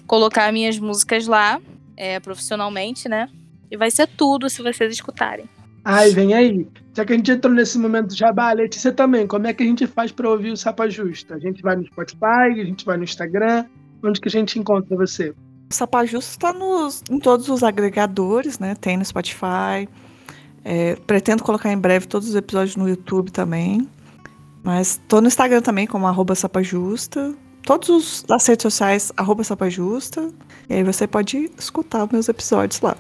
colocar minhas músicas lá, é, profissionalmente, né? E vai ser tudo se vocês escutarem. Ai, vem aí. Já que a gente entrou nesse momento do jabá, Letícia também, como é que a gente faz pra ouvir o Sapa Justa? A gente vai no Spotify, a gente vai no Instagram. Onde que a gente encontra você? O Sapajusto está nos, em todos os agregadores, né? Tem no Spotify. É, pretendo colocar em breve todos os episódios no YouTube também. Mas tô no Instagram também, como arroba Sapajusta. Todos os as redes sociais, arroba Sapajusta. E aí você pode escutar meus episódios lá.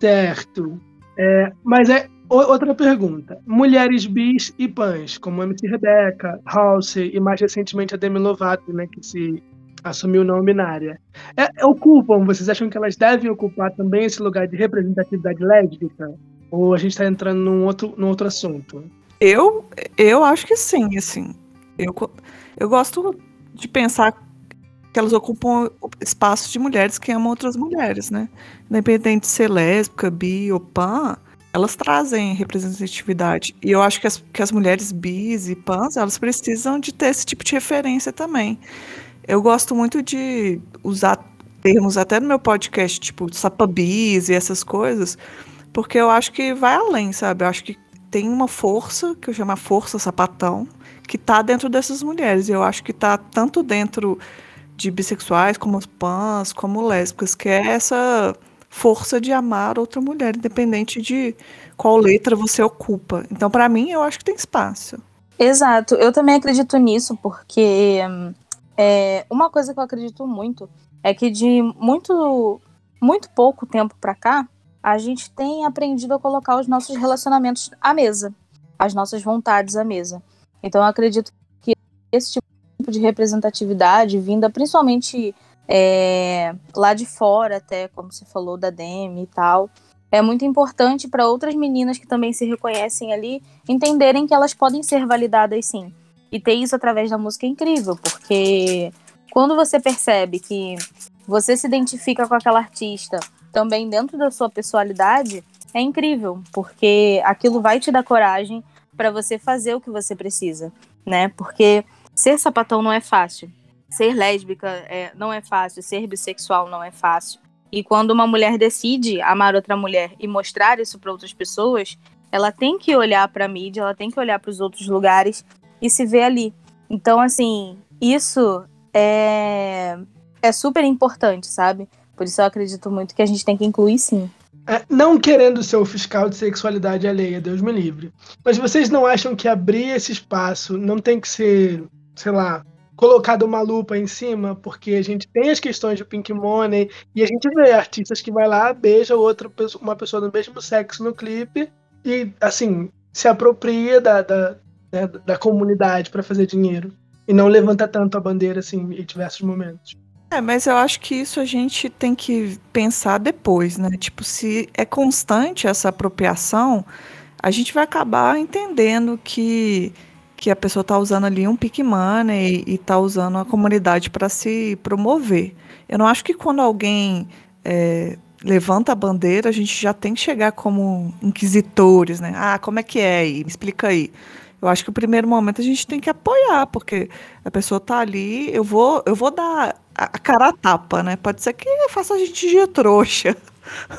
Certo. É, mas é outra pergunta. Mulheres bis e pans, como MC Rebeca, Halsey e mais recentemente a Demi Lovato, né, que se assumiu não binária. É, ocupam, vocês acham que elas devem ocupar também esse lugar de representatividade lésbica? Ou a gente está entrando num outro, num outro assunto? Eu, eu acho que sim, assim. Eu, eu gosto de pensar que elas ocupam espaços de mulheres que amam outras mulheres, né? Independente de ser lésbica, bi ou pan, elas trazem representatividade. E eu acho que as, que as mulheres bis e pans, elas precisam de ter esse tipo de referência também. Eu gosto muito de usar termos até no meu podcast, tipo sapabis e essas coisas, porque eu acho que vai além, sabe? Eu acho que tem uma força, que eu chamo a força sapatão, que tá dentro dessas mulheres. Eu acho que tá tanto dentro de bissexuais, como pans, como lésbicas, que é essa força de amar outra mulher, independente de qual letra você ocupa. Então, pra mim, eu acho que tem espaço. Exato, eu também acredito nisso, porque é, uma coisa que eu acredito muito é que de muito, muito pouco tempo pra cá, a gente tem aprendido a colocar os nossos relacionamentos à mesa, as nossas vontades à mesa. Então eu acredito que esse tipo de representatividade, vinda principalmente é, lá de fora, até como você falou da Demi e tal, é muito importante para outras meninas que também se reconhecem ali entenderem que elas podem ser validadas sim. E ter isso através da música é incrível, porque quando você percebe que você se identifica com aquela artista também dentro da sua personalidade, é incrível, porque aquilo vai te dar coragem para você fazer o que você precisa, né? Porque ser sapatão não é fácil, ser lésbica é, não é fácil, ser bissexual não é fácil. E quando uma mulher decide amar outra mulher e mostrar isso para outras pessoas, ela tem que olhar para a mídia, ela tem que olhar para os outros lugares e se ver ali. Então, assim, isso é, é super importante, sabe? Por isso eu acredito muito que a gente tem que incluir sim. É, não querendo ser o fiscal de sexualidade alheia, Deus me livre. Mas vocês não acham que abrir esse espaço não tem que ser, sei lá, colocado uma lupa em cima? Porque a gente tem as questões de Pink Money e a gente vê artistas que vai lá, beija outra pessoa, uma pessoa do mesmo sexo no clipe e, assim, se apropria da, da, né, da comunidade para fazer dinheiro. E não levanta tanto a bandeira assim em diversos momentos. É, mas eu acho que isso a gente tem que pensar depois, né? Tipo, se é constante essa apropriação, a gente vai acabar entendendo que, que a pessoa está usando ali um pick money e está usando a comunidade para se promover. Eu não acho que quando alguém é, levanta a bandeira, a gente já tem que chegar como inquisitores, né? Ah, como é que é aí? Me explica aí. Eu acho que o primeiro momento a gente tem que apoiar, porque a pessoa tá ali, eu vou, eu vou dar a cara a tapa, né? Pode ser que faça a gente de trouxa.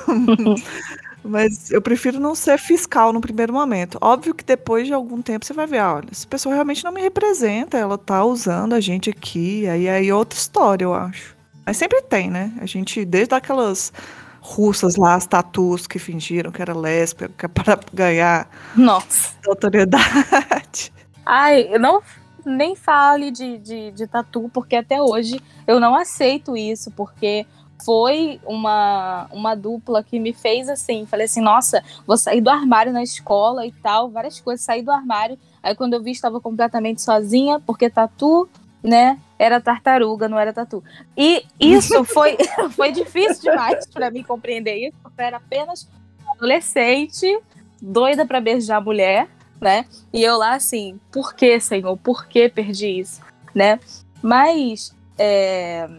Mas eu prefiro não ser fiscal no primeiro momento. Óbvio que depois de algum tempo você vai ver, olha, essa pessoa realmente não me representa, ela tá usando a gente aqui, aí aí é outra história, eu acho. Mas sempre tem, né? A gente, desde aquelas russas lá, as tatus que fingiram que era lésbica para ganhar Nossa. autoridade. Ai, não nem fale de, de, de tatu, porque até hoje eu não aceito isso, porque foi uma, uma dupla que me fez assim, falei assim, nossa, vou sair do armário na escola e tal, várias coisas, saí do armário, aí quando eu vi estava completamente sozinha, porque tatu, né, era tartaruga, não era tatu. E isso foi, foi difícil demais para mim compreender isso, porque eu era apenas adolescente, doida para beijar mulher, né? E eu lá assim, por que, Senhor? Por que perdi isso, né? Mas é,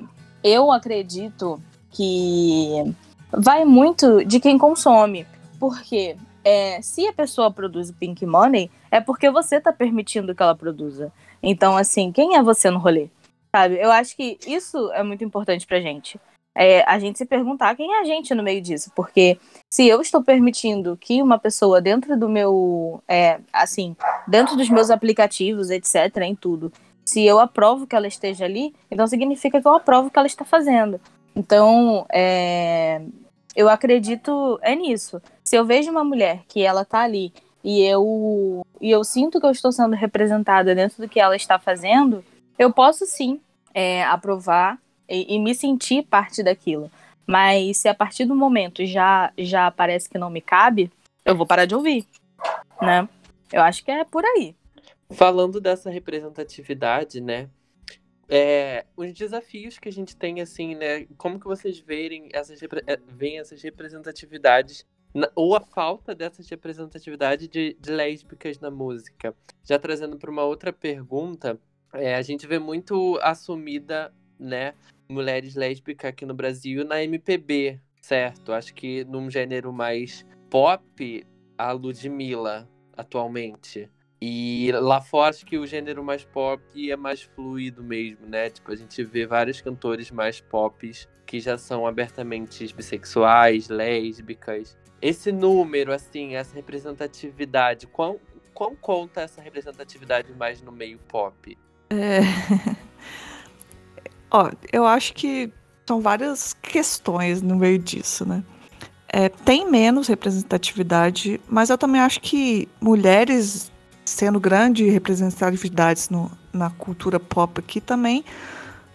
eu acredito que vai muito de quem consome, porque é, se a pessoa produz pink money, é porque você está permitindo que ela produza. Então, assim, quem é você no rolê? Sabe? Eu acho que isso é muito importante pra gente. É, a gente se perguntar quem é a gente no meio disso, porque se eu estou permitindo que uma pessoa dentro do meu, é, assim, dentro dos meus aplicativos, etc, em tudo, se eu aprovo que ela esteja ali, então significa que eu aprovo o que ela está fazendo. Então, é, eu acredito é nisso. Se eu vejo uma mulher que ela tá ali e eu e eu sinto que eu estou sendo representada dentro do que ela está fazendo, eu posso sim é, aprovar e, e, me sentir parte daquilo. Mas se a partir do momento já, já parece que não me cabe, eu vou parar de ouvir, né? Eu acho que é por aí. Falando dessa representatividade, né? É, os desafios que a gente tem, assim, né? Como que vocês verem essas, é, veem essas representatividades ou a falta dessas representatividade de, de lésbicas na música? Já trazendo para uma outra pergunta, é, a gente vê muito assumida, né, mulheres lésbicas aqui no Brasil na MPB, certo? Acho que num gênero mais pop, a Ludmilla, atualmente. E lá fora, acho que o gênero mais pop é mais fluido mesmo, né? Tipo, a gente vê vários cantores mais pop que já são abertamente bissexuais, lésbicas. Esse número, assim, essa representatividade, quão, quão conta essa representatividade mais no meio pop? É... Ó, eu acho que são várias questões no meio disso, né? É, tem menos representatividade, mas eu também acho que mulheres sendo grande representatividades no, na cultura pop aqui também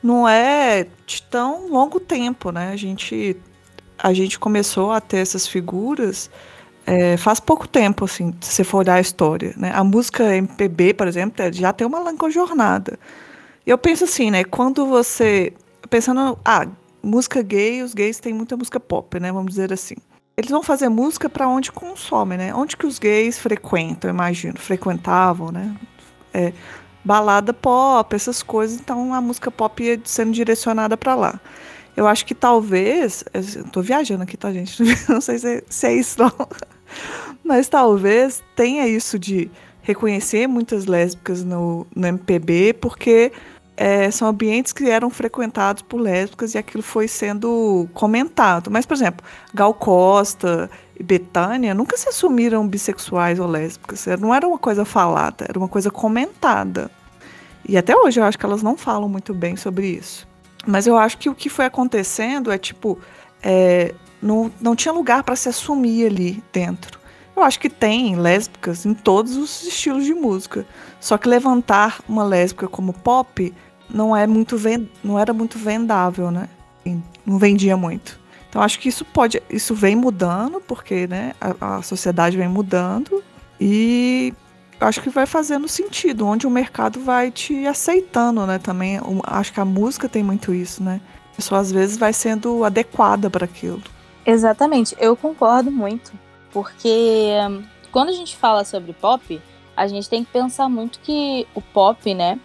não é de tão longo tempo, né? A gente, a gente começou a ter essas figuras é, faz pouco tempo, assim, se você for olhar a história, né? A música MPB, por exemplo, já tem uma longa jornada. Eu penso assim, né? Quando você. Pensando. Ah, música gay, os gays têm muita música pop, né? Vamos dizer assim. Eles vão fazer música para onde consomem, né? Onde que os gays frequentam, imagino. Frequentavam, né? É, balada pop, essas coisas. Então a música pop ia sendo direcionada para lá. Eu acho que talvez. Eu tô viajando aqui, tá, gente? Não sei se é, se é isso, não. Mas talvez tenha isso de reconhecer muitas lésbicas no, no MPB, porque é, são ambientes que eram frequentados por lésbicas e aquilo foi sendo comentado. Mas, por exemplo, Gal Costa e Betânia nunca se assumiram bissexuais ou lésbicas. Não era uma coisa falada, era uma coisa comentada. E até hoje eu acho que elas não falam muito bem sobre isso. Mas eu acho que o que foi acontecendo é tipo. É, não, não tinha lugar para se assumir ali dentro. Eu acho que tem lésbicas em todos os estilos de música. Só que levantar uma lésbica como pop não é muito não era muito vendável, né? Não vendia muito. Então acho que isso pode, isso vem mudando porque, né, a, a sociedade vem mudando e acho que vai fazendo sentido, onde o mercado vai te aceitando, né? Também acho que a música tem muito isso, né? A pessoa às vezes vai sendo adequada para aquilo. Exatamente, eu concordo muito, porque quando a gente fala sobre pop, a gente tem que pensar muito que o pop, né,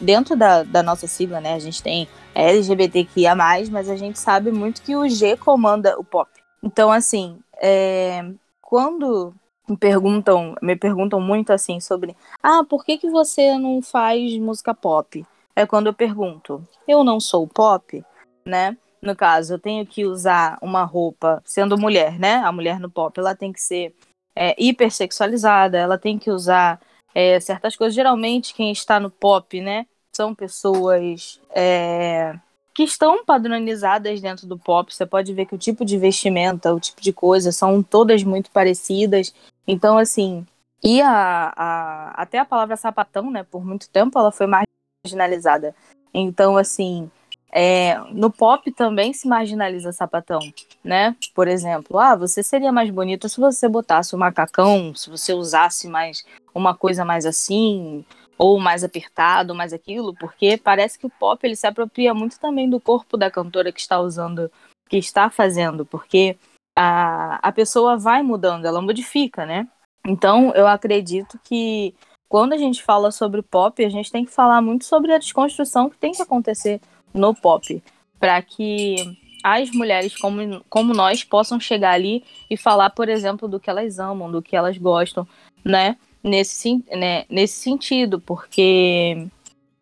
dentro da, da nossa sigla, né, a gente tem LGBTQIA+, mas a gente sabe muito que o G comanda o pop. Então, assim, é, quando me perguntam, me perguntam muito assim sobre, ah, por que que você não faz música pop? É quando eu pergunto, eu não sou pop, né? No caso, eu tenho que usar uma roupa, sendo mulher, né? A mulher no pop, ela tem que ser é, hipersexualizada, ela tem que usar é, certas coisas. Geralmente, quem está no pop, né? São pessoas é, que estão padronizadas dentro do pop. Você pode ver que o tipo de vestimenta, o tipo de coisa, são todas muito parecidas. Então, assim, e a, a, até a palavra sapatão, né? Por muito tempo ela foi marginalizada. Então, assim, é, no pop também se marginaliza sapatão, né? Por exemplo, ah, você seria mais bonita se você botasse o um macacão, se você usasse mais uma coisa mais assim, ou mais apertado, mais aquilo, porque parece que o pop ele se apropria muito também do corpo da cantora que está usando, que está fazendo, porque a, a pessoa vai mudando, ela modifica, né? Então, eu acredito que quando a gente fala sobre pop, a gente tem que falar muito sobre a desconstrução que tem que acontecer no pop, para que as mulheres como, como nós possam chegar ali e falar, por exemplo, do que elas amam, do que elas gostam, né? Nesse, né, nesse sentido, porque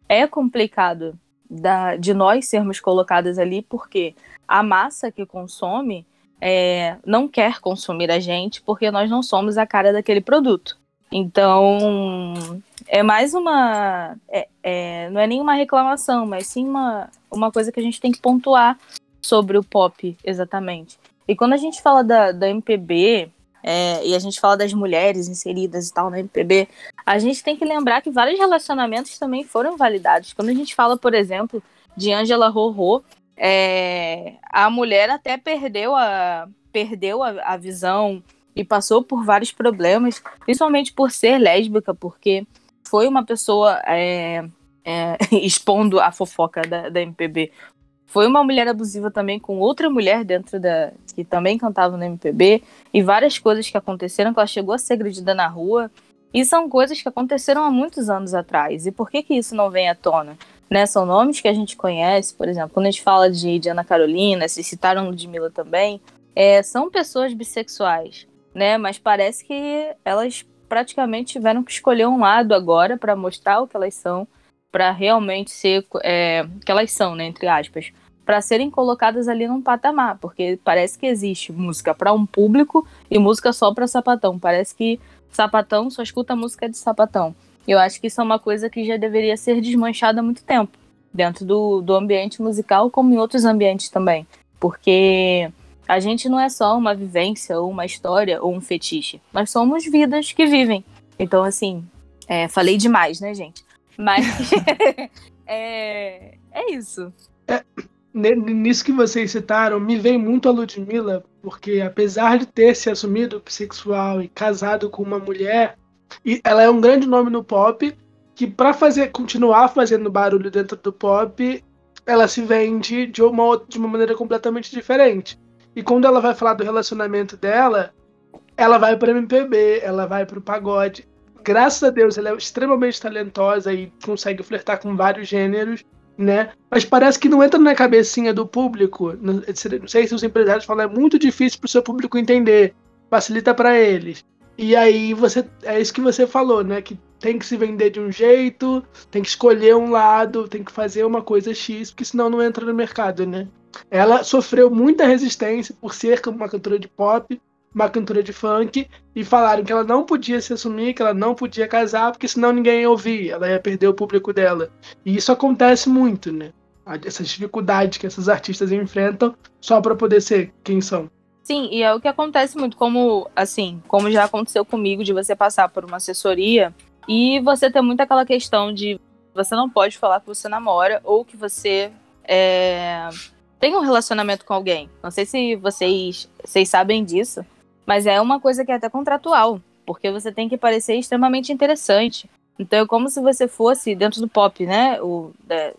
é complicado da, de nós sermos colocadas ali, porque a massa que consome é, não quer consumir a gente, porque nós não somos a cara daquele produto. Então, é mais uma. É, é, não é nenhuma reclamação, mas sim uma, uma coisa que a gente tem que pontuar sobre o pop, exatamente. E quando a gente fala da, da MPB, é, e a gente fala das mulheres inseridas e tal na MPB, a gente tem que lembrar que vários relacionamentos também foram validados. Quando a gente fala, por exemplo, de Angela Rorô, é, a mulher até perdeu a, perdeu a, a visão e passou por vários problemas, principalmente por ser lésbica, porque foi uma pessoa é, é, expondo a fofoca da, da MPB. Foi uma mulher abusiva também com outra mulher dentro da. que também cantava no MPB. E várias coisas que aconteceram, que ela chegou a ser agredida na rua. E são coisas que aconteceram há muitos anos atrás. E por que, que isso não vem à tona? Né? São nomes que a gente conhece, por exemplo, quando a gente fala de, de Ana Carolina, se citaram Ludmilla também, é, são pessoas bissexuais, né? Mas parece que elas praticamente tiveram que escolher um lado agora para mostrar o que elas são, para realmente ser é, que elas são, né, entre aspas, para serem colocadas ali num patamar, porque parece que existe música para um público e música só para sapatão. Parece que sapatão só escuta música de sapatão. Eu acho que isso é uma coisa que já deveria ser desmanchada há muito tempo, dentro do, do ambiente musical, como em outros ambientes também. Porque a gente não é só uma vivência, ou uma história, ou um fetiche. Nós somos vidas que vivem. Então, assim, é, falei demais, né, gente? Mas é, é isso. É, nisso que vocês citaram, me vem muito a Ludmilla, porque apesar de ter se assumido bissexual e casado com uma mulher, e ela é um grande nome no pop, que para fazer continuar fazendo barulho dentro do pop, ela se vende de uma, de uma maneira completamente diferente. E quando ela vai falar do relacionamento dela, ela vai para MPB, ela vai para o pagode. Graças a Deus, ela é extremamente talentosa e consegue flertar com vários gêneros, né? Mas parece que não entra na cabecinha do público. Não sei se os empresários falam, é muito difícil para o seu público entender. Facilita para eles. E aí você. É isso que você falou, né? Que tem que se vender de um jeito, tem que escolher um lado, tem que fazer uma coisa X, porque senão não entra no mercado, né? Ela sofreu muita resistência por ser uma cantora de pop, uma cantora de funk, e falaram que ela não podia se assumir, que ela não podia casar, porque senão ninguém ia ouvir, ela ia perder o público dela. E isso acontece muito, né? Essas dificuldades que essas artistas enfrentam só para poder ser quem são. Sim, e é o que acontece muito, como assim, como já aconteceu comigo, de você passar por uma assessoria e você ter muito aquela questão de você não pode falar que você namora ou que você é, tem um relacionamento com alguém. Não sei se vocês, vocês sabem disso, mas é uma coisa que é até contratual, porque você tem que parecer extremamente interessante. Então é como se você fosse, dentro do pop, né? O,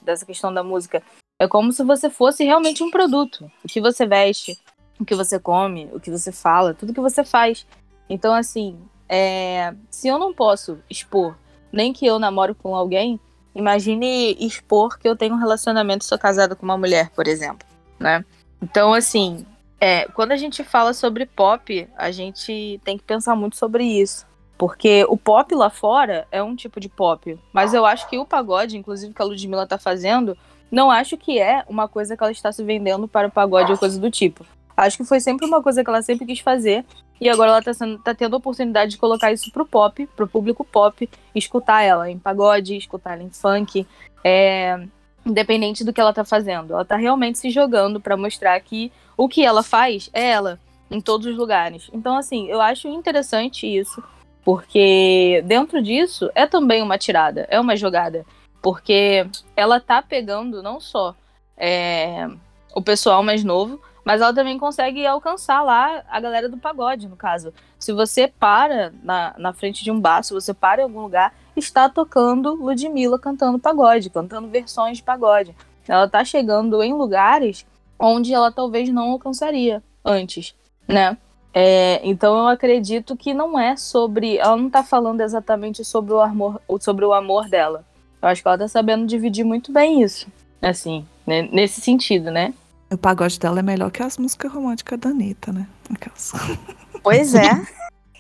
dessa questão da música, é como se você fosse realmente um produto. O que você veste, o que você come, o que você fala, tudo que você faz. Então, assim, é, se eu não posso expor nem que eu namoro com alguém, imagine expor que eu tenho um relacionamento, sou casada com uma mulher, por exemplo, né? Então, assim, é, quando a gente fala sobre pop, a gente tem que pensar muito sobre isso. Porque o pop lá fora é um tipo de pop. Mas eu acho que o pagode, inclusive que a Ludmilla tá fazendo, não acho que é uma coisa que ela está se vendendo para o pagode ou coisa do tipo. Acho que foi sempre uma coisa que ela sempre quis fazer. E agora ela tá, sendo, tá tendo a oportunidade de colocar isso pro pop, pro público pop, escutar ela em pagode, escutar ela em funk, é, independente do que ela tá fazendo. Ela tá realmente se jogando para mostrar que o que ela faz é ela, em todos os lugares. Então, assim, eu acho interessante isso, porque dentro disso é também uma tirada, é uma jogada. Porque ela tá pegando não só é, o pessoal mais novo, mas ela também consegue alcançar lá a galera do pagode, no caso. Se você para na, na frente de um bar, se você para em algum lugar, está tocando Ludmilla cantando pagode, cantando versões de pagode. Ela está chegando em lugares onde ela talvez não alcançaria antes, né? É, então eu acredito que não é sobre. Ela não está falando exatamente sobre o amor, sobre o amor dela. Eu acho que ela está sabendo dividir muito bem isso. Assim, né? nesse sentido, né? O pagode dela é melhor que as músicas românticas da Anitta, né? Pois é.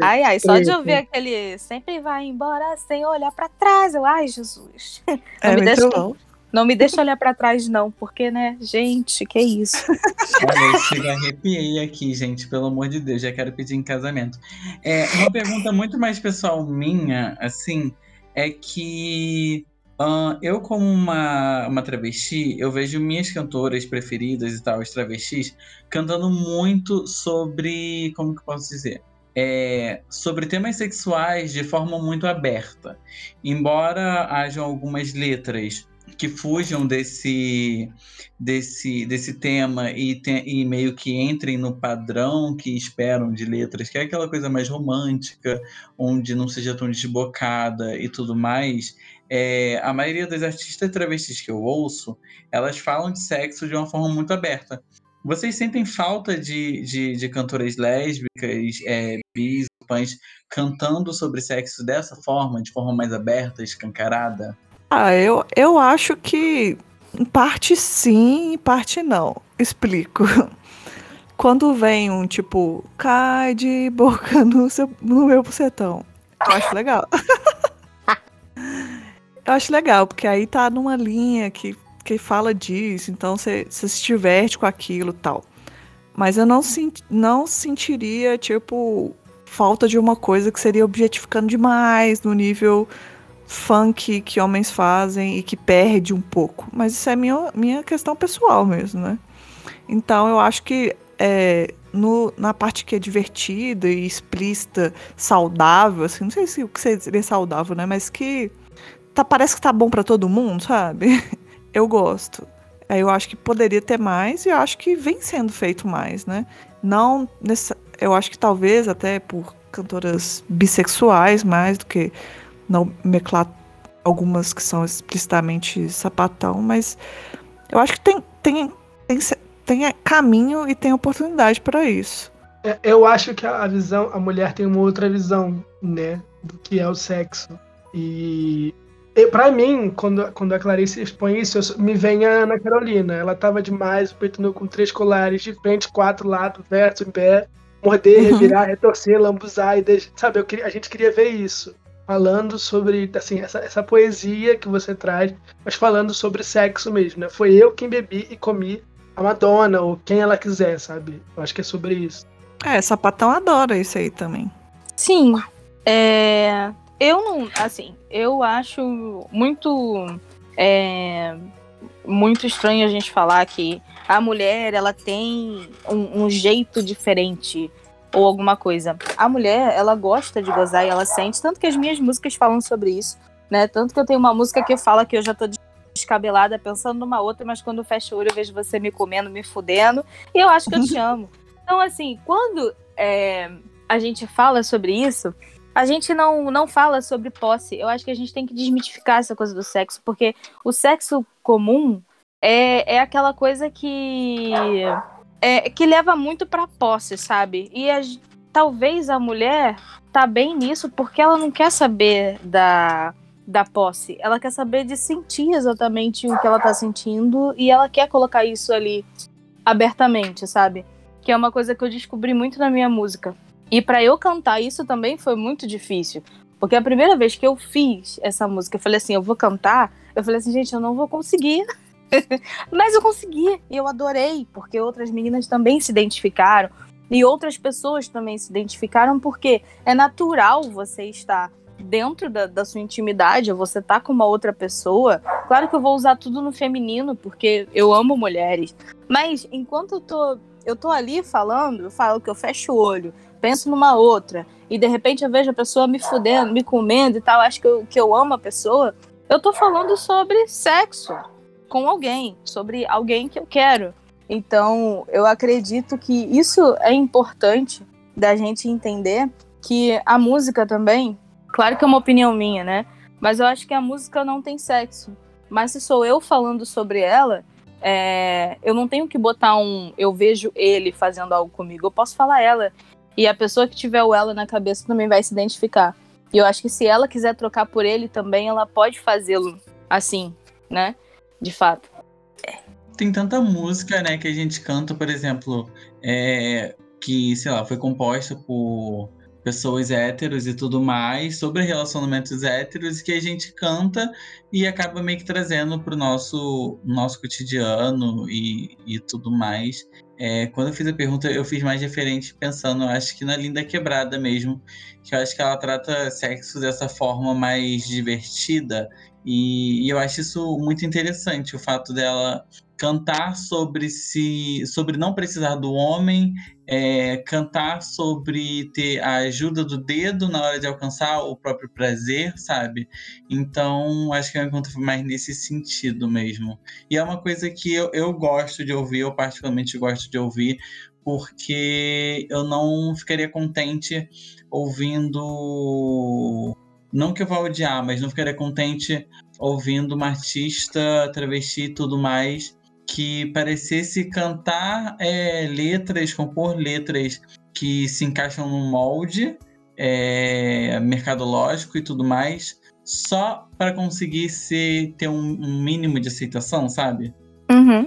ai, ai, só de ouvir aquele sempre vai embora sem olhar para trás. Eu, ai, Jesus. Não é me deixa, bom. Não me deixa olhar para trás, não, porque, né, gente, que isso. Olha, eu chego arrepiei aqui, gente, pelo amor de Deus, já quero pedir em casamento. É, uma pergunta muito mais pessoal minha, assim, é que Uh, eu, como uma, uma travesti, eu vejo minhas cantoras preferidas e tal, as travestis, cantando muito sobre. Como que eu posso dizer? É, sobre temas sexuais de forma muito aberta. Embora hajam algumas letras que fujam desse, desse, desse tema e, te, e meio que entrem no padrão que esperam de letras, que é aquela coisa mais romântica, onde não seja tão desbocada e tudo mais, é, a maioria das artistas travestis que eu ouço, elas falam de sexo de uma forma muito aberta. Vocês sentem falta de, de, de cantoras lésbicas, é, bis, pães, cantando sobre sexo dessa forma, de forma mais aberta, escancarada? Ah, eu, eu acho que em parte sim, em parte não. Explico. Quando vem um tipo, cai de boca no, seu, no meu bucetão, eu acho legal. Eu acho legal, porque aí tá numa linha que, que fala disso, então você se diverte com aquilo tal. Mas eu não, não sentiria, tipo, falta de uma coisa que seria objetificando demais no nível funk que homens fazem e que perde um pouco. Mas isso é minha, minha questão pessoal mesmo, né? Então eu acho que é, no, na parte que é divertida e explícita, saudável, assim, não sei se o que seria saudável, né? Mas que tá, parece que tá bom para todo mundo, sabe? Eu gosto. Eu acho que poderia ter mais e eu acho que vem sendo feito mais, né? Não nessa, eu acho que talvez até por cantoras bissexuais mais do que não meclar algumas que são explicitamente sapatão, mas eu acho que tem tem tem, tem caminho e tem oportunidade para isso. É, eu acho que a visão, a mulher tem uma outra visão, né, do que é o sexo. E para mim, quando, quando a Clarice expõe isso, eu, me vem a Ana Carolina. Ela tava demais, o peito com três colares de frente, quatro lados, verso, em pé. morder, Uhum. revirar, retorcer, lambuzar e deixar, sabe, eu queria- a gente queria ver isso. Falando sobre, assim, essa, essa poesia que você traz, mas falando sobre sexo mesmo, né? Foi eu quem bebi e comi a Madonna, ou quem ela quiser, sabe? Eu acho que é sobre isso. É, sapatão adora isso aí também. Sim. É, eu não. Assim, eu acho muito. é, muito estranho a gente falar que a mulher ela tem um, um jeito diferente ou alguma coisa. A mulher, ela gosta de gozar e ela sente, tanto que as minhas músicas falam sobre isso, né? Tanto que eu tenho uma música que fala que eu já tô descabelada pensando numa outra, mas quando fecho o olho eu vejo você me comendo, me fudendo, e eu acho que eu te amo. Então, assim, quando é, a gente fala sobre isso, a gente não, não fala sobre posse. Eu acho que a gente tem que desmitificar essa coisa do sexo, porque o sexo comum é, é aquela coisa que é, que leva muito pra posse, sabe? E a talvez a mulher tá bem nisso porque ela não quer saber da, da posse. Ela quer saber de sentir exatamente o que ela tá sentindo e ela quer colocar isso ali abertamente, sabe? Que é uma coisa que eu descobri muito na minha música. E pra eu cantar isso também foi muito difícil. Porque a primeira vez que eu fiz essa música, eu falei assim, eu vou cantar, eu falei assim, gente, eu não vou conseguir. Mas eu consegui, e eu adorei, porque outras meninas também se identificaram. E outras pessoas também se identificaram, porque é natural você estar dentro da, da sua intimidade, você tá com uma outra pessoa. Claro que eu vou usar tudo no feminino, porque eu amo mulheres. Mas enquanto eu tô, eu tô ali falando, eu falo que eu fecho o olho, penso numa outra, e de repente eu vejo a pessoa me fudendo, me comendo e tal, acho que eu, que eu amo a pessoa, eu tô falando sobre sexo com alguém, sobre alguém que eu quero. Então, eu acredito que isso é importante da gente entender que a música também, claro que é uma opinião minha, né? Mas eu acho que a música não tem sexo. Mas se sou eu falando sobre ela, é, eu não tenho que botar um eu vejo ele fazendo algo comigo. Eu posso falar ela. E a pessoa que tiver o ela na cabeça também vai se identificar. E eu acho que se ela quiser trocar por ele também, ela pode fazê-lo assim, né? De fato. Tem tanta música, né, que a gente canta, por exemplo, é, que, sei lá, foi composta por pessoas héteros e tudo mais, sobre relacionamentos héteros, que a gente canta e acaba meio que trazendo pro nosso, nosso cotidiano e, e tudo mais. É, quando eu fiz a pergunta, eu fiz mais referente pensando, acho que na Linda Quebrada mesmo, que eu acho que ela trata sexo dessa forma mais divertida, e, e eu acho isso muito interessante, o fato dela cantar sobre se sobre não precisar do homem, é, cantar sobre ter a ajuda do dedo na hora de alcançar o próprio prazer, sabe? Então, acho que é um encontro mais nesse sentido mesmo. E é uma coisa que eu, eu gosto de ouvir, eu particularmente gosto de ouvir, porque eu não ficaria contente ouvindo. Não que eu vá odiar, mas não ficaria contente ouvindo uma artista travesti e tudo mais que parecesse cantar é, letras, compor letras que se encaixam num molde é, mercadológico e tudo mais, só para conseguir ser, ter um, um mínimo de aceitação, sabe? Uhum.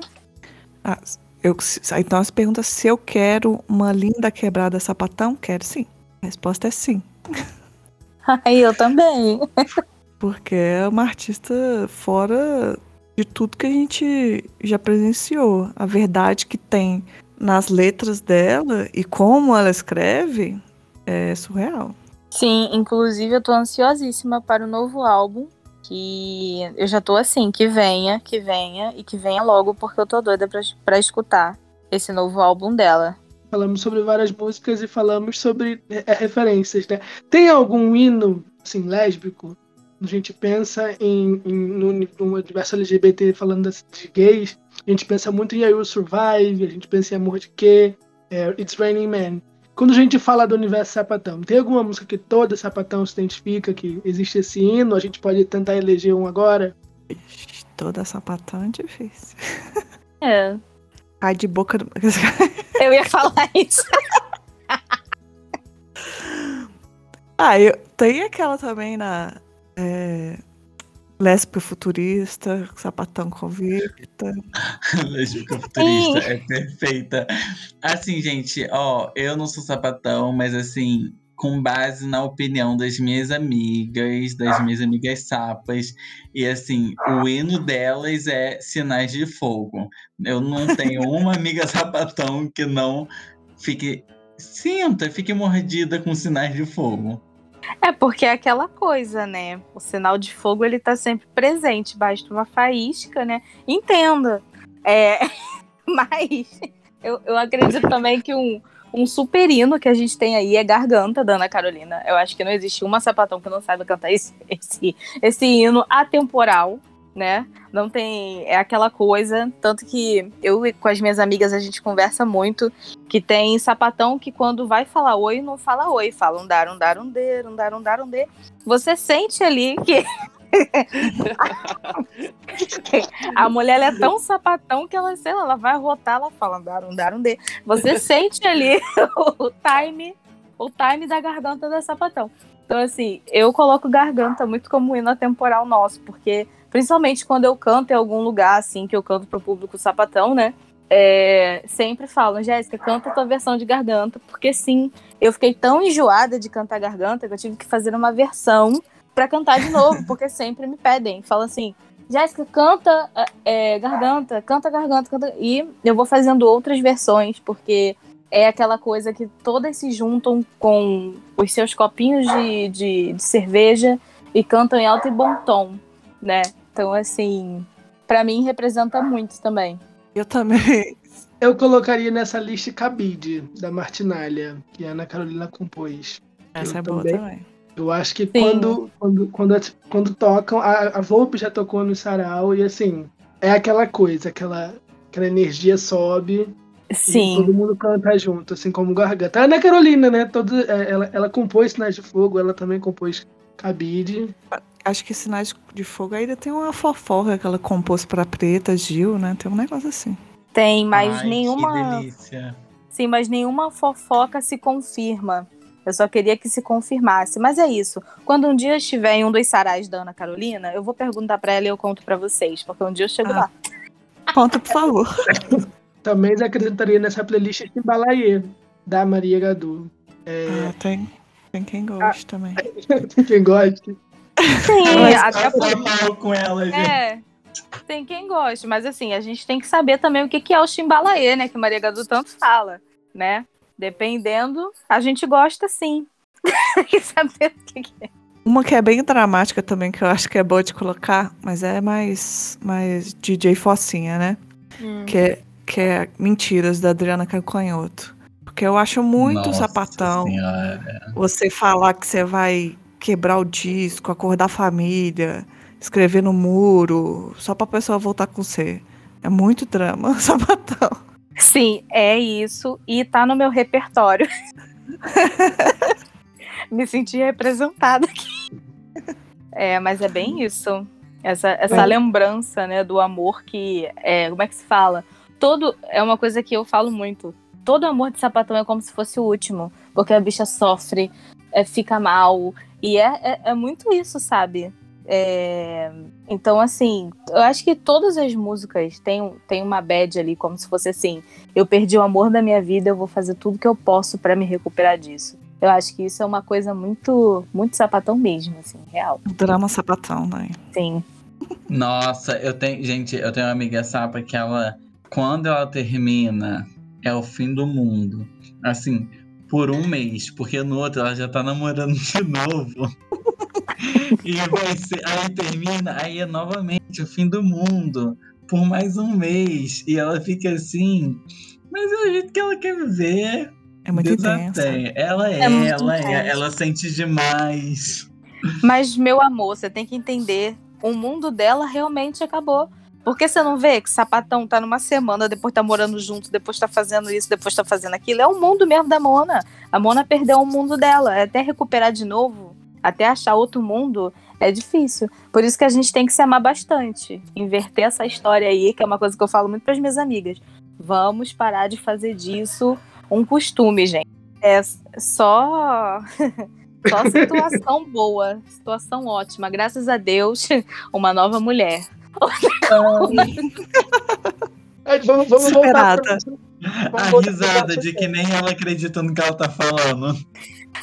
Ah, eu, se- então você pergunta se eu quero uma linda quebrada sapatão? Quero sim. A resposta é sim. Aí eu também. Porque é uma artista fora de tudo que a gente já presenciou. A verdade que tem nas letras dela e como ela escreve é surreal. Sim, inclusive eu tô ansiosíssima para o novo álbum. Que eu já tô assim, que venha, que venha e que venha logo, porque eu tô doida pra, pra escutar esse novo álbum dela. Falamos sobre várias músicas e falamos sobre referências, né? Tem algum hino, assim, lésbico? A gente pensa em, em no, no universo LGBT falando de gays, a gente pensa muito em I Will Survive, a gente pensa em Amor de Quê, é, It's Raining Man. Quando a gente fala do universo sapatão, tem alguma música que toda sapatão se identifica, que existe esse hino? A gente pode tentar eleger um agora? Ixi, Toda sapatão é difícil. É, Cai de boca do... eu ia falar isso. Ah, eu, tem aquela também na. É, Lésbica futurista, sapatão convicta. Lésbica futurista é perfeita. Assim, gente, ó, eu não sou sapatão, mas assim, com base na opinião das minhas amigas, das minhas amigas sapas, e assim, o hino delas é Sinais de Fogo. Eu não tenho uma amiga sapatão que não fique. Sinta, fique mordida com sinais de fogo. É porque é aquela coisa, né? O sinal de fogo ele tá sempre presente, basta uma faísca, né? Entenda. É, mas eu, eu acredito também que um, um super hino que a gente tem aí é Garganta, da Ana Carolina. Eu acho que não existe uma sapatão que não saiba cantar esse, esse, esse hino atemporal, né? Não tem. É aquela coisa. Tanto que eu com as minhas amigas a gente conversa muito. Que tem sapatão que quando vai falar oi, não fala oi. Fala um dar, um dar, um de, um dar, um dar, um de. Você sente ali que. a mulher é tão sapatão que ela, sei lá, ela vai rotar, ela fala um dar, um dar, um de. Você sente ali o time, o time da garganta da sapatão. Então, assim, eu coloco garganta muito como hino atemporal nosso, porque Principalmente quando eu canto em algum lugar, assim, que eu canto pro público sapatão, né? É, sempre falam, Jéssica, canta a tua versão de garganta, porque sim, eu fiquei tão enjoada de cantar garganta que eu tive que fazer uma versão para cantar de novo, porque sempre me pedem, falam assim, Jéssica, canta é, garganta, canta garganta, canta. E eu vou fazendo outras versões, porque é aquela coisa que todas se juntam com os seus copinhos de, de, de cerveja e cantam em alto e bom tom, né? Então, assim, para mim representa muito também. Eu também. Eu colocaria nessa lista Cabide, da Martinalha, que a Ana Carolina compôs. Essa eu é boa também. Eu acho que quando, quando, quando, quando, tocam, a, a Volpe já tocou no sarau, e assim, é aquela coisa, aquela, aquela energia sobe. Sim. todo mundo canta junto, assim como Garganta. A Ana Carolina, né? Todo, é, ela, ela compôs Sinais de Fogo, ela também compôs Cabide. Acho que Sinais de Fogo ainda tem uma fofoca que ela compôs pra Preta, Gil, né? Tem um negócio assim. Tem, mas Ai, nenhuma. Que delícia. Sim, mas nenhuma fofoca se confirma. Eu só queria que se confirmasse. Mas é isso. Quando um dia estiver em um dos sarais da Ana Carolina, eu vou perguntar para ela e eu conto para vocês, porque um dia eu chego Ah. lá. Conta, por favor. Também acrescentaria nessa playlist Timbalaê, da Maria Gadu. É, Ah, tem, tem quem goste também. quem gosta. Sim, Mas até porque. com ela, gente. É, tem quem goste, mas assim, a gente tem que saber também o que que é o chimbalaê, né? Que Maria Gadu tanto fala, né? Dependendo, a gente gosta sim. Tem que saber o que que é. Uma que é bem dramática também, que eu acho que é boa de colocar, mas é mais, mais DJ Focinha, né? Que é, que é Mentiras, da Adriana Calcanhoto. Porque eu acho muito Nossa sapatão Senhora. você falar que você vai quebrar o disco, acordar a família, escrever no muro, só pra pessoa voltar com você. É muito drama, sapatão. Sim, é isso. E tá no meu repertório. Me senti representada aqui. É, mas é bem isso. Essa, essa É. lembrança, né, do amor que. É, como é que se fala? Todo. É uma coisa que eu falo muito. Todo amor de sapatão é como se fosse o último. Porque a bicha sofre, é, fica mal. E é, é, é muito isso, sabe? É, então, assim, eu acho que todas as músicas têm, têm uma bad ali, como se fosse assim: eu perdi o amor da minha vida, eu vou fazer tudo que eu posso pra me recuperar disso. Eu acho que isso é uma coisa muito, muito sapatão mesmo, assim, real. Drama sapatão, né? Sim. Nossa, eu tenho. Gente, eu tenho uma amiga sapa que ela. Quando ela termina, é o fim do mundo. Assim, por um mês. Porque no outro ela já tá namorando de novo. e vai ser. Aí termina, aí é novamente o fim do mundo. Por mais um mês. E ela fica assim. Mas é o jeito que ela quer viver. É muito intensa. Ela é, É ela intensa. é. Ela sente demais. Mas, meu amor, você tem que entender: o mundo dela realmente acabou. Porque você não vê que sapatão tá numa semana, depois tá morando junto, depois tá fazendo isso, depois tá fazendo aquilo. É o mundo mesmo da Mona. A Mona perdeu o mundo dela. Até recuperar de novo, até achar outro mundo, é difícil. Por isso que a gente tem que se amar bastante. Inverter essa história aí, que é uma coisa que eu falo muito pras minhas amigas. Vamos parar de fazer disso um costume, gente. É só. Só situação boa, situação ótima. Graças a Deus, uma nova mulher. É, vamos, vamos voltar. Superada. Vamos A risada de que nem ela acredita no que ela tá falando.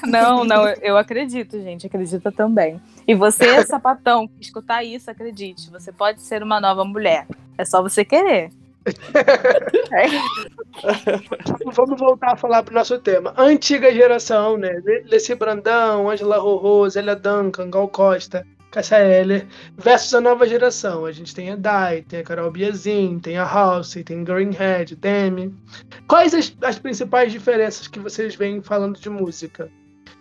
Não, não, eu acredito, gente. Acredita também. E você, sapatão, que escutar isso, acredite. Você pode ser uma nova mulher. É só você querer. Vamos voltar a falar pro nosso tema. Antiga geração, né? Le- Leci Brandão, Angela Rorô, Zélia Duncan, Gal Costa, Cássia Eller, versus a nova geração. A gente tem a Dai, tem a Carol Biazin, tem a House, tem Greenhead, Demi. Quais as, as principais diferenças que vocês vêm falando de música?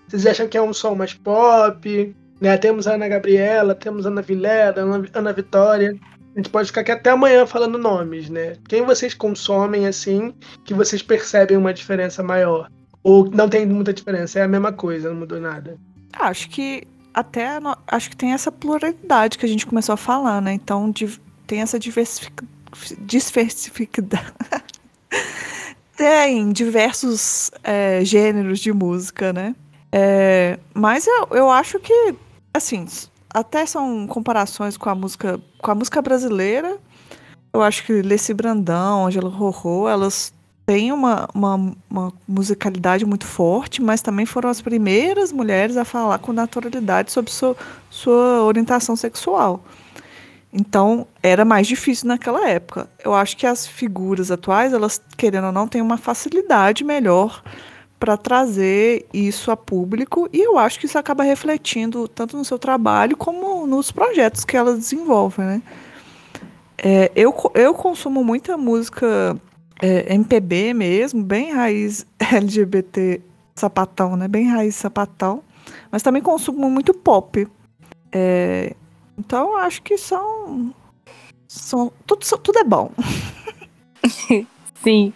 Vocês acham que é um som mais pop? Né? Temos a Ana Gabriela, temos a Ana Vilela, Ana, Ana Vitória. A gente pode ficar aqui até amanhã falando nomes, né? Quem vocês consomem assim que vocês percebem uma diferença maior? Ou não tem muita diferença, é a mesma coisa, não mudou nada. Acho que até acho que tem essa pluralidade que a gente começou a falar, né? Então tem essa diversific... diversificidade. tem diversos é, gêneros de música, né? É, mas eu, eu acho que, assim, até são comparações com a música com a música brasileira. Eu acho que Leci Brandão, Angela Rorô, elas têm uma, uma, uma musicalidade muito forte, mas também foram as primeiras mulheres a falar com naturalidade sobre sua, sua orientação sexual. Então, era mais difícil naquela época. Eu acho que as figuras atuais, elas, querendo ou não, têm uma facilidade melhor para trazer isso a público, e eu acho que isso acaba refletindo tanto no seu trabalho como nos projetos que elas desenvolvem, né? É, eu, eu consumo muita música é, MPB mesmo, bem raiz LGBT sapatão, né? Bem raiz sapatão. Mas também consumo muito pop. É, então acho que são. são tudo, tudo é bom. Sim.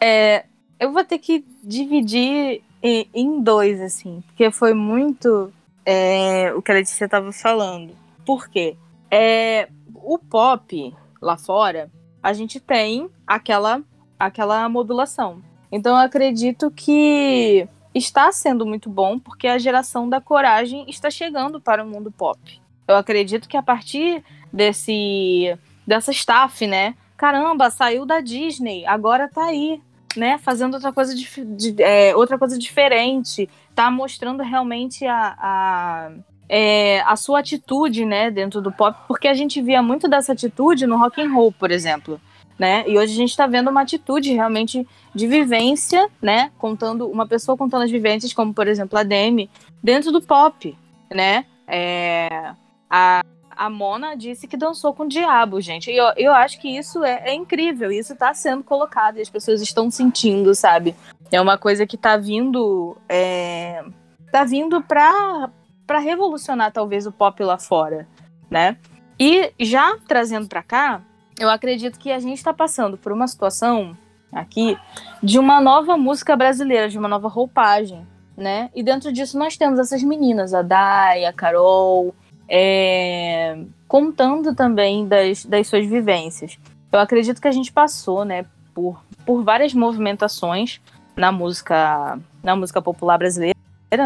É, eu vou ter que dividir em, em dois, assim, porque foi muito é, o que a Letícia estava falando. Por quê? É, o pop lá fora, a gente tem aquela, aquela modulação. Então eu acredito que está sendo muito bom porque a geração da coragem está chegando para o mundo pop. Eu acredito que a partir desse dessa staff, né? Caramba, saiu da Disney, agora tá aí, né? Fazendo outra coisa, dif- de- é, outra coisa diferente, tá mostrando realmente a, a, é, a sua atitude, né, dentro do pop, porque a gente via muito dessa atitude no rock and roll, por exemplo, né? E hoje a gente está vendo uma atitude realmente de vivência, né? Contando uma pessoa contando as vivências, como por exemplo a Demi, dentro do pop, né? É, a, a Mona disse que dançou com o diabo, gente. E eu, eu acho que isso é, é incrível. Isso está sendo colocado e as pessoas estão sentindo, sabe? É uma coisa que está vindo, é, tá vindo para para revolucionar talvez o pop lá fora, né? E já trazendo para cá, eu acredito que a gente está passando por uma situação aqui de uma nova música brasileira, de uma nova roupagem, né? E dentro disso nós temos essas meninas, a Dai, a Carol, é, contando também das, das suas vivências. Eu acredito que a gente passou, né, por, por várias movimentações na música, na música popular brasileira,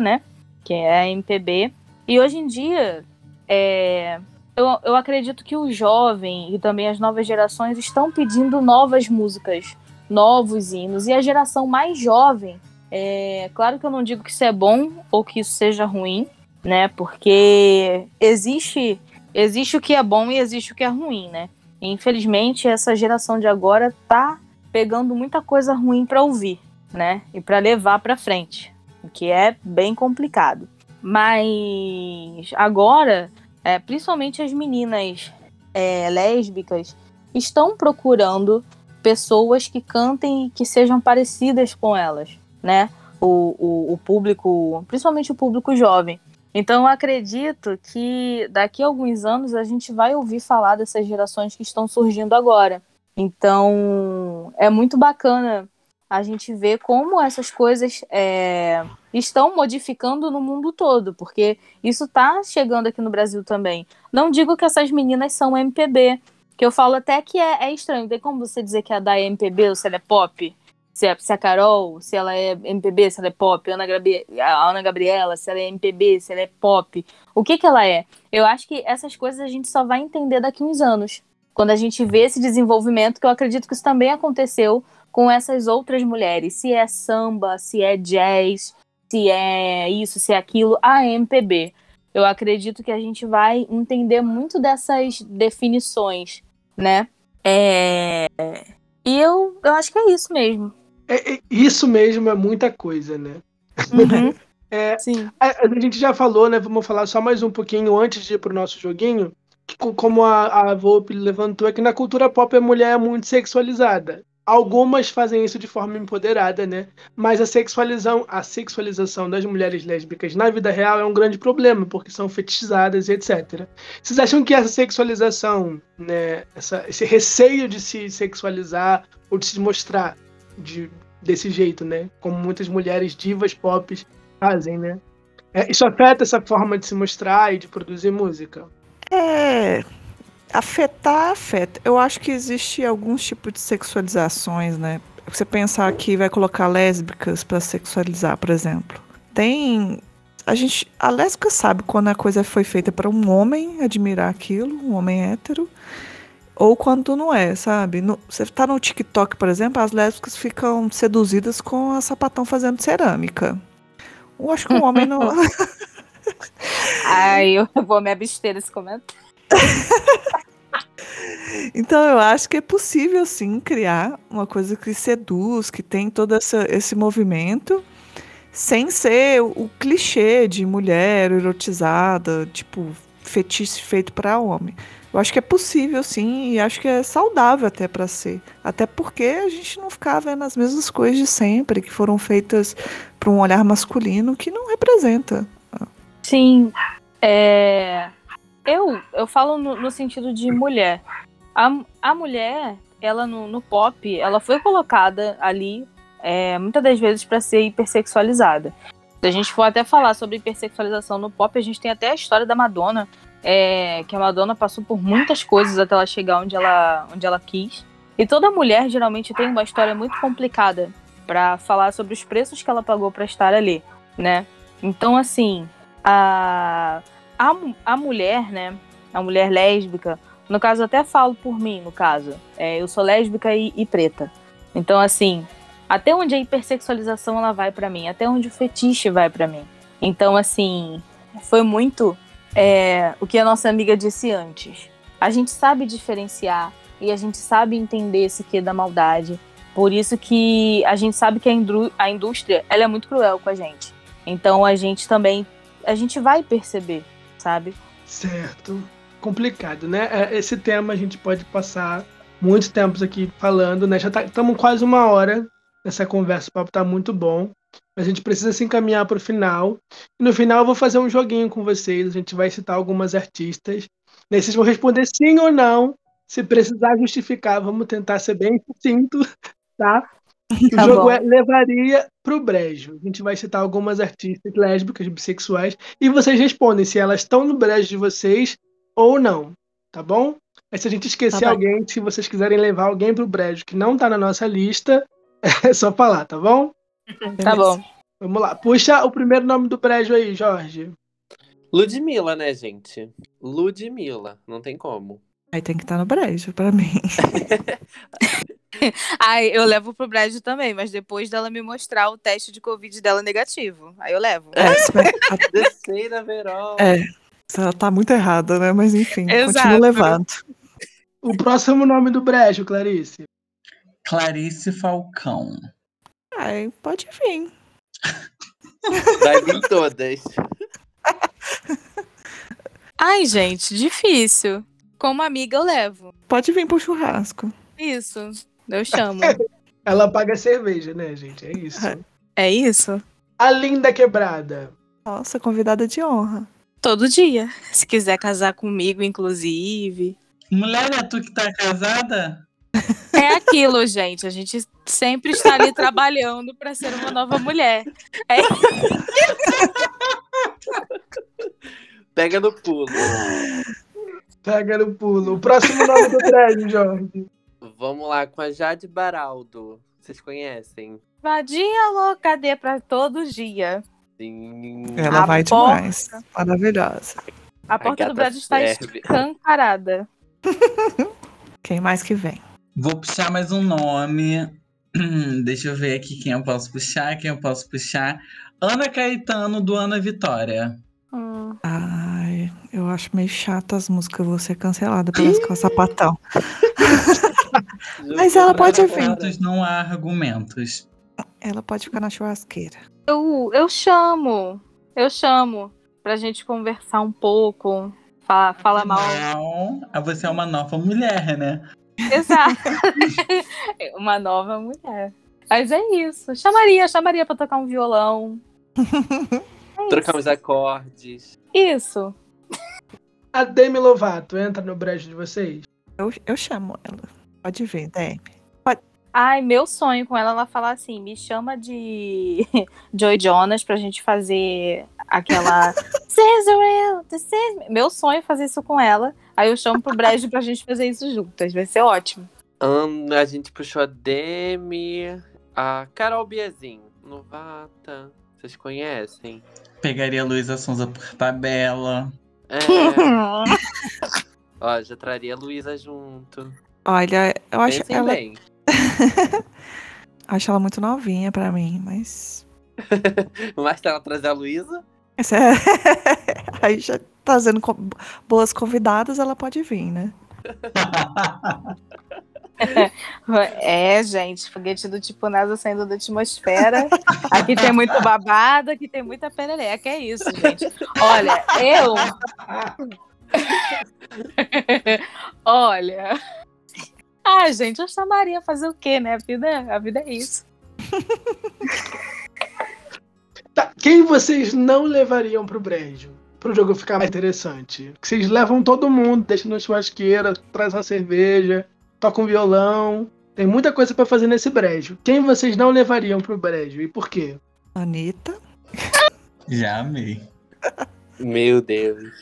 né? Que é a MPB. E hoje em dia, é, eu, eu acredito que o jovem e também as novas gerações estão pedindo novas músicas, novos hinos. E a geração mais jovem, é claro que eu não digo que isso é bom ou que isso seja ruim, né? Porque existe, existe o que é bom e existe o que é ruim, né? Infelizmente, essa geração de agora tá pegando muita coisa ruim para ouvir, né? E para levar para frente, o que é bem complicado. Mas agora, é, principalmente as meninas é, lésbicas estão procurando pessoas que cantem e que sejam parecidas com elas, né? O, o, o público, principalmente o público jovem. Então eu acredito que daqui a alguns anos a gente vai ouvir falar dessas gerações que estão surgindo agora. Então é muito bacana a gente ver como essas coisas é, estão modificando no mundo todo, porque isso está chegando aqui no Brasil também. Não digo que essas meninas são MPB, que eu falo até que é, é estranho. Tem como você dizer que a da é MPB ou se ela é pop? Se é, se é a Carol, se ela é MPB, se ela é pop, Ana Gabi- a Ana Gabriela, se ela é MPB, se ela é pop. O que que ela é? Eu acho que essas coisas a gente só vai entender daqui uns anos. Quando a gente vê esse desenvolvimento, que eu acredito que isso também aconteceu com essas outras mulheres. Se é samba, se é jazz, se é isso, se é aquilo, a MPB. Eu acredito que a gente vai entender muito dessas definições, né? É... E eu, eu acho que é isso mesmo. É- é- isso mesmo é muita coisa, né? Uhum. É, Sim. A, a gente já falou, né? Vamos falar só mais um pouquinho antes de ir pro nosso joguinho. Que, co- como a, a Volpe levantou, é que na cultura pop a mulher é muito sexualizada. Algumas fazem isso de forma empoderada, né? Mas a sexualização, a sexualização das mulheres lésbicas na vida real é um grande problema, porque são fetichizadas e etc. Vocês acham que essa sexualização, né, essa- esse receio de se sexualizar ou de se mostrar de, desse jeito, né? Como muitas mulheres divas pop fazem, né? É, isso afeta essa forma de se mostrar e de produzir música. É. Afetar, afeta. Eu acho que existe alguns tipos de sexualizações, né? Você pensar que vai colocar lésbicas pra sexualizar, por exemplo. Tem. A gente. A lésbica sabe quando a coisa foi feita para um homem admirar aquilo, um homem hétero. Ou quando não é, sabe? No- você tá no TikTok, por exemplo, as lésbicas ficam seduzidas com a sapatão fazendo cerâmica. Eu acho que um homem não. Ai, eu vou me abster desse comentário. Então eu acho que é possível sim criar uma coisa que seduz, que tem todo essa, esse movimento, sem ser o, clichê de mulher erotizada, tipo fetiche feito para homem. Eu acho que é possível sim e acho que é saudável até para ser. Até porque a gente não ficar vendo as mesmas coisas de sempre que foram feitas para um olhar masculino que não representa. Sim. É... Eu, eu falo no, no sentido de mulher. A, a mulher, ela no, no pop, ela foi colocada ali é, muitas das vezes para ser hipersexualizada. Se a gente for até falar sobre hipersexualização no pop, a gente tem até a história da Madonna, é, que a Madonna passou por muitas coisas até ela chegar onde ela, onde ela quis. E toda mulher geralmente tem uma história muito complicada para falar sobre os preços que ela pagou para estar ali, né? Então, assim, a, a, a mulher, né? A mulher lésbica, no caso, eu até falo por mim, no caso. É, eu sou lésbica e, e preta. Então, assim, até onde a hipersexualização ela vai pra mim, até onde o fetiche vai pra mim. Então, assim, foi muito é, o que a nossa amiga disse antes. A gente sabe diferenciar e a gente sabe entender esse que da maldade. Por isso que a gente sabe que a indústria ela é muito cruel com a gente. Então a gente também a gente vai perceber, sabe? Certo. Complicado, né? É, Esse tema a gente pode passar muitos tempos aqui falando, né? Já estamos quase uma hora nessa conversa, o papo tá muito bom. A gente precisa se encaminhar para o final. E no final eu vou fazer um joguinho com vocês. A gente vai citar algumas artistas. Né? Vocês vão responder sim ou não. Se precisar justificar, vamos tentar ser bem sucinto, tá? O Tá jogo bom. é levaria pro brejo. A gente vai citar algumas artistas lésbicas, bissexuais, e vocês respondem se elas estão no brejo de vocês ou não, tá bom? Mas se a gente esquecer Tá alguém, se vocês quiserem levar alguém pro brejo que não tá na nossa lista, é só falar, tá bom? Tá bom. Vamos lá. Puxa o primeiro nome do brejo aí, Jorge. Ludmilla, né, gente? Ludmilla, não tem como. Aí tem que estar no brejo pra mim. Ai, eu levo pro Brejo também, mas depois dela me mostrar o teste de Covid dela negativo. Aí eu levo. É, vai- Terceira Verol. É. ela tá muito errada, né? Mas enfim, Exato. continua levando. O próximo nome do brejo, Clarice. Clarice Falcão. Ai, pode vir. Vai vir todas. Ai, gente, difícil. Como amiga, eu levo. Pode vir pro churrasco. Isso. Eu chamo. Ela paga cerveja, né, gente? É isso. É. É isso? A Linda Quebrada. Nossa, convidada de honra. Todo dia. Se quiser casar comigo, inclusive. Mulher, é tu que tá casada? É aquilo, gente. A gente sempre está ali trabalhando para ser uma nova mulher. Pega no pulo. Pega no pulo. O próximo nome do brejo, Jorge. Vamos lá com a Jade Baraldo. Vocês conhecem? Vadia louca, dê pra todo dia. Sim. Ela A vai porta. demais. Maravilhosa. A porta do gata Brasil está escancarada. Quem mais que vem? Vou puxar mais um nome. Deixa eu ver aqui quem eu posso puxar, quem eu posso puxar. Ana Caetano, do Ana Vitória. Hum. Ai, eu acho meio chata as músicas. Eu vou ser cancelada pelas com sapatão. Mas ela pode vir. não há argumentos. Ela pode ficar na churrasqueira. Eu, eu chamo. Eu chamo. Pra gente conversar um pouco. Falar fala mal. Não, você é uma nova mulher, né? Exato. Uma nova mulher. Mas é isso. Chamaria, chamaria pra tocar um violão. É Trocar uns acordes. Isso. A Demi Lovato entra no brejo de vocês? Eu, eu chamo ela. Pode vir, Demi. Ai, meu sonho com ela, ela falar assim, me chama de Joy Jonas pra gente fazer aquela me. Meu sonho é fazer isso com ela. Aí eu chamo pro Brejo pra gente fazer isso juntas. Vai ser ótimo. Ahn, a gente puxou a Demi, a Carol Biazin, novata. Vocês conhecem? Pegaria a Luísa Sonza por tabela. É. Ó, já traria a Luísa junto. Olha, eu acho Pensem ela, bem. acho ela muito novinha pra mim, mas. Mas se ela trazer a Luísa, Essa é... Aí já trazendo co- boas convidadas, ela pode vir, né? É, gente, foguete do tipo NASA saindo da atmosfera. Aqui tem muito babado, aqui tem muita perereca. É isso, gente. Olha, eu. Olha. Ah, gente, eu chamaria fazer o quê, né? A vida, a vida é isso. Tá, quem vocês não levariam pro brejo? Pro jogo ficar mais interessante. Que vocês levam todo mundo, deixam na churrasqueira, traz uma cerveja, toca um violão. Tem muita coisa pra fazer nesse brejo. Quem vocês não levariam pro brejo e por quê? Anitta. Já amei. meu Deus.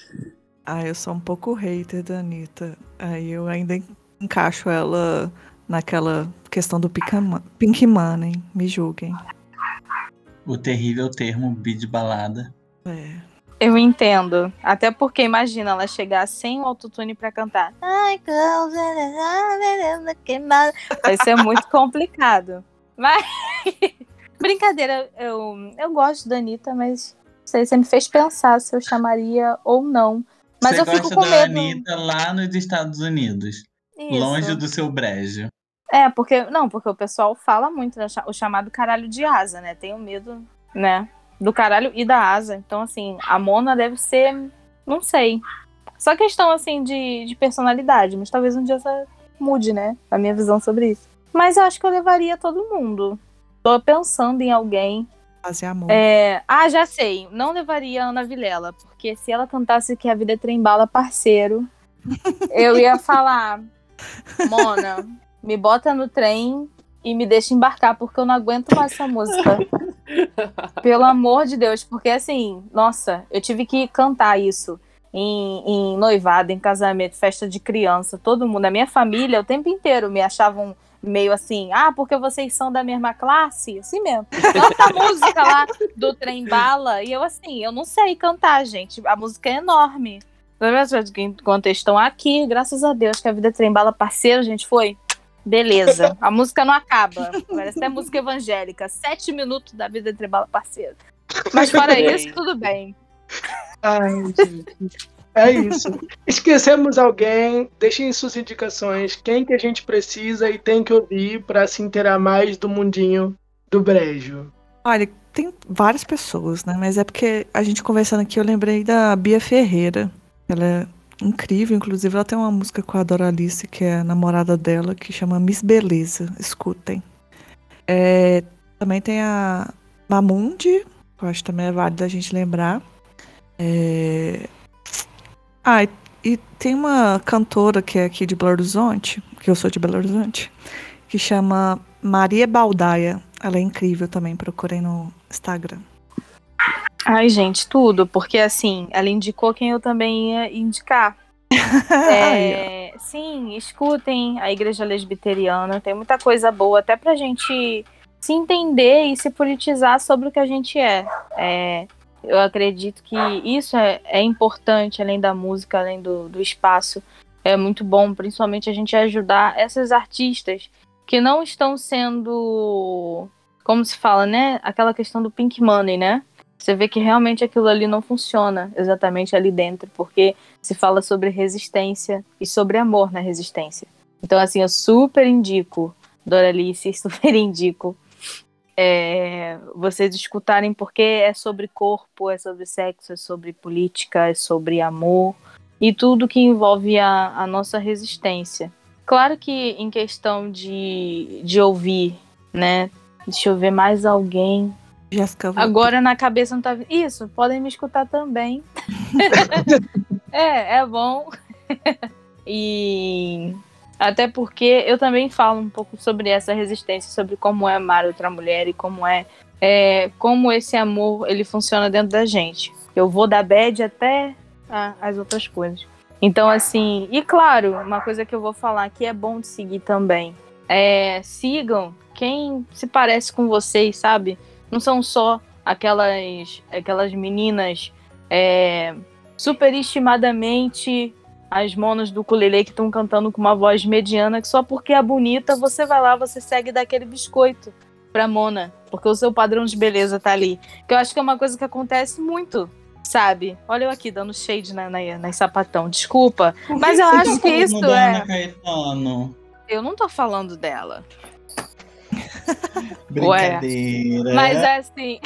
Ah, eu sou um pouco hater da Anitta. Aí eu ainda encaixo ela naquela questão do Pink Mon- Pink Money. Me julguem. O terrível termo bi de balada. É. Eu entendo. Até porque, imagina, ela chegar sem o autotune pra cantar. Vai ser muito complicado. Mas. Brincadeira, eu, eu gosto da Anitta, mas não sei, você me fez pensar se eu chamaria ou não. Mas Você eu fico gosta com da medo. Anitta lá nos Estados Unidos. Isso. Longe do seu brejo. É, porque. Não, porque o pessoal fala muito, né, o chamado caralho de asa, né? Tenho medo, né? Do caralho e da asa. Então, assim, a Mona deve ser. Não sei. Só questão, assim, de, de personalidade. Mas talvez um dia essa mude, né? A minha visão sobre isso. Mas eu acho que eu levaria todo mundo. Tô pensando em alguém. Fazer amor. É, Ah, já sei. Não levaria a Ana Vilela. Porque se ela cantasse que a vida é trembala, parceiro, eu ia falar: Mona, me bota no trem e me deixa embarcar, porque eu não aguento mais essa música. Pelo amor de Deus, porque assim, nossa, eu tive que cantar isso em, em noivado, em casamento, festa de criança, todo mundo, a minha família, o tempo inteiro me achavam meio assim, ah, porque vocês são da mesma classe, assim mesmo. Canta a música lá do trem bala, e eu assim, eu não sei cantar, gente, a música é enorme. Enquanto eles estão aqui, graças a Deus que a vida é trem bala parceiro, gente, foi. Beleza, a música não acaba. Parece até música evangélica. Sete minutos da vida entre bala parceiro. Mas fora Bem. isso, tudo bem. Ai, gente. É isso. Esquecemos alguém, deixem suas indicações, quem que a gente precisa e tem que ouvir pra se inteirar mais do mundinho do brejo. Olha, tem várias pessoas, né? Mas é porque a gente conversando aqui, eu lembrei da Bia Ferreira. Ela é incrível, inclusive ela tem uma música com a Doralice, que é a namorada dela, que chama Miss Beleza. Escutem. É, também tem a Mamundi, que eu acho também é válido a gente lembrar. É, Ah, e, e tem uma cantora que é aqui de Belo Horizonte, que eu sou de Belo Horizonte, que chama Maria Baldaia. Ela é incrível também, procurem no Instagram. Ai, gente, tudo, porque assim, ela indicou quem eu também ia indicar. É, sim, escutem a Igreja Lesbiteriana. Tem muita coisa boa, até pra gente se entender e se politizar sobre o que a gente é. é eu acredito que isso é, é, importante, além da música, além do, do espaço. É muito bom, principalmente a gente ajudar essas artistas que não estão sendo, como se fala, né? Aquela questão do pink money, né? Você vê que realmente aquilo ali não funciona exatamente ali dentro, porque se fala sobre resistência e sobre amor na resistência. Então, assim, eu super indico, Doralice, super indico é, vocês escutarem porque é sobre corpo, é sobre sexo, é sobre política, é sobre amor e tudo que envolve a, a nossa resistência. Claro que em questão de, de ouvir, né? Deixa eu ver mais alguém. Jessica, Agora na cabeça não tá. Isso, podem me escutar também. é, é bom. e até porque eu também falo um pouco sobre essa resistência, sobre como é amar outra mulher e como é, é como esse amor ele funciona dentro da gente. Eu vou da bad até a, as outras coisas. Então, assim, e claro, uma coisa que eu vou falar que é bom de seguir também. É, sigam quem se parece com vocês, sabe? Não são só aquelas, aquelas meninas é, superestimadamente as monas do ukulele que estão cantando com uma voz mediana, que só porque é bonita, você vai lá, você segue daquele biscoito pra Mona, porque o seu padrão de beleza tá ali. Que eu acho que é uma coisa que acontece muito, sabe? Olha eu aqui dando shade na, na, na sapatão, desculpa. Mas eu acho tá que isso é. Eu não tô falando dela. Brincadeira. Mas é assim.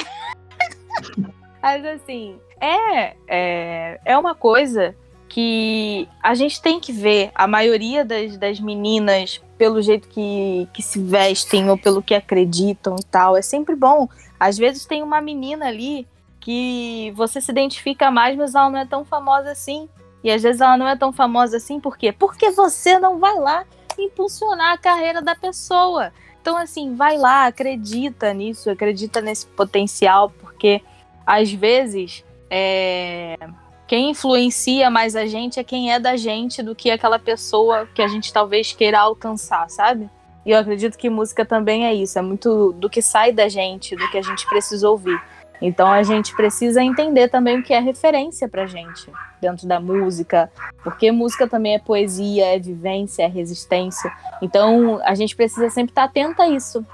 mas assim, é, é, é uma coisa que a gente tem que ver a maioria das, das meninas pelo jeito que, que se vestem ou pelo que acreditam e tal. É sempre bom. Às vezes tem uma menina ali que você se identifica mais, mas ela não é tão famosa assim. E às vezes ela não é tão famosa assim, por quê? Porque você não vai lá impulsionar a carreira da pessoa. Então, assim, vai lá, acredita nisso, acredita nesse potencial, porque às vezes é, quem influencia mais a gente é quem é da gente do que aquela pessoa que a gente talvez queira alcançar, sabe? E eu acredito que música também é isso, é muito do que sai da gente, do que a gente precisa ouvir. Então a gente precisa entender também o que é referência pra gente dentro da música, porque música também é poesia, é vivência, é resistência. Então a gente precisa sempre estar atenta a isso.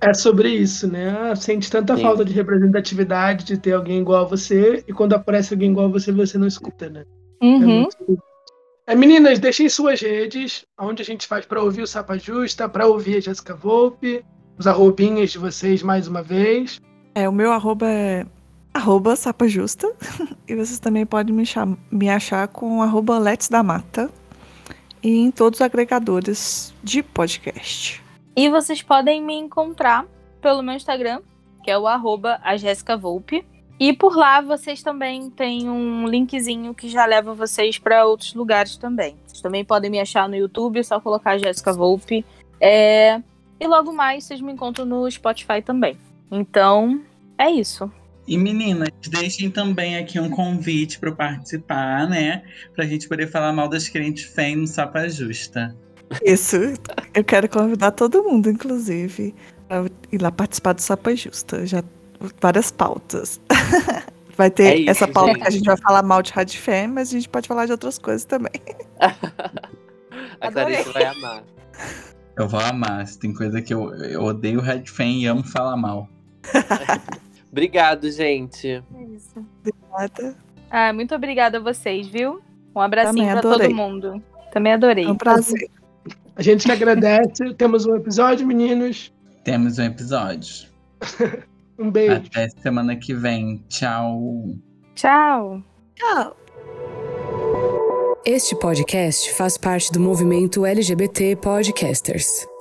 É sobre isso, né? Ah, Sente tanta Sim. falta de representatividade, de ter alguém igual a você, e quando aparece alguém igual a você, você não escuta, né? É Uhum. muito- É, meninas, deixem suas redes, onde a gente faz para ouvir o Sapa Justa, para ouvir a Jéssica Volpe, os arrobinhas de vocês mais uma vez. É, o meu arroba é arroba sapajusta. e vocês também podem me, cham- me achar com arroba Let's da Mata. E em todos os agregadores de podcast. E vocês podem me encontrar pelo meu Instagram, que é o arroba a Jéssica Volpe. E por lá vocês também têm um linkzinho que já leva vocês para outros lugares também. Vocês também podem me achar no YouTube, é só colocar Jéssica Volpe. É... E logo mais vocês me encontram no Spotify também. Então, é isso. E meninas, deixem também aqui um convite para participar, né? Pra gente poder falar mal das crentes fém no Sapa Justa. Isso. Eu quero convidar todo mundo, inclusive, a ir lá participar do Sapa Justa. Já várias pautas. Vai ter É isso, essa pauta gente. que a gente vai falar mal de Rádio Fé, mas a gente pode falar de outras coisas também. A Clarice vai amar. Eu vou amar. se Tem coisa que eu, eu odeio Red Fan e amo falar mal. Obrigado, gente. É isso. Nada. Ah, muito obrigada a vocês, viu? Um abracinho para todo mundo. Também adorei. É um prazer. A gente que agradece. Temos um episódio, meninos. Temos um episódio. Um beijo. Até semana que vem. Tchau. Tchau. Tchau. Este podcast faz parte do movimento LGBT Podcasters.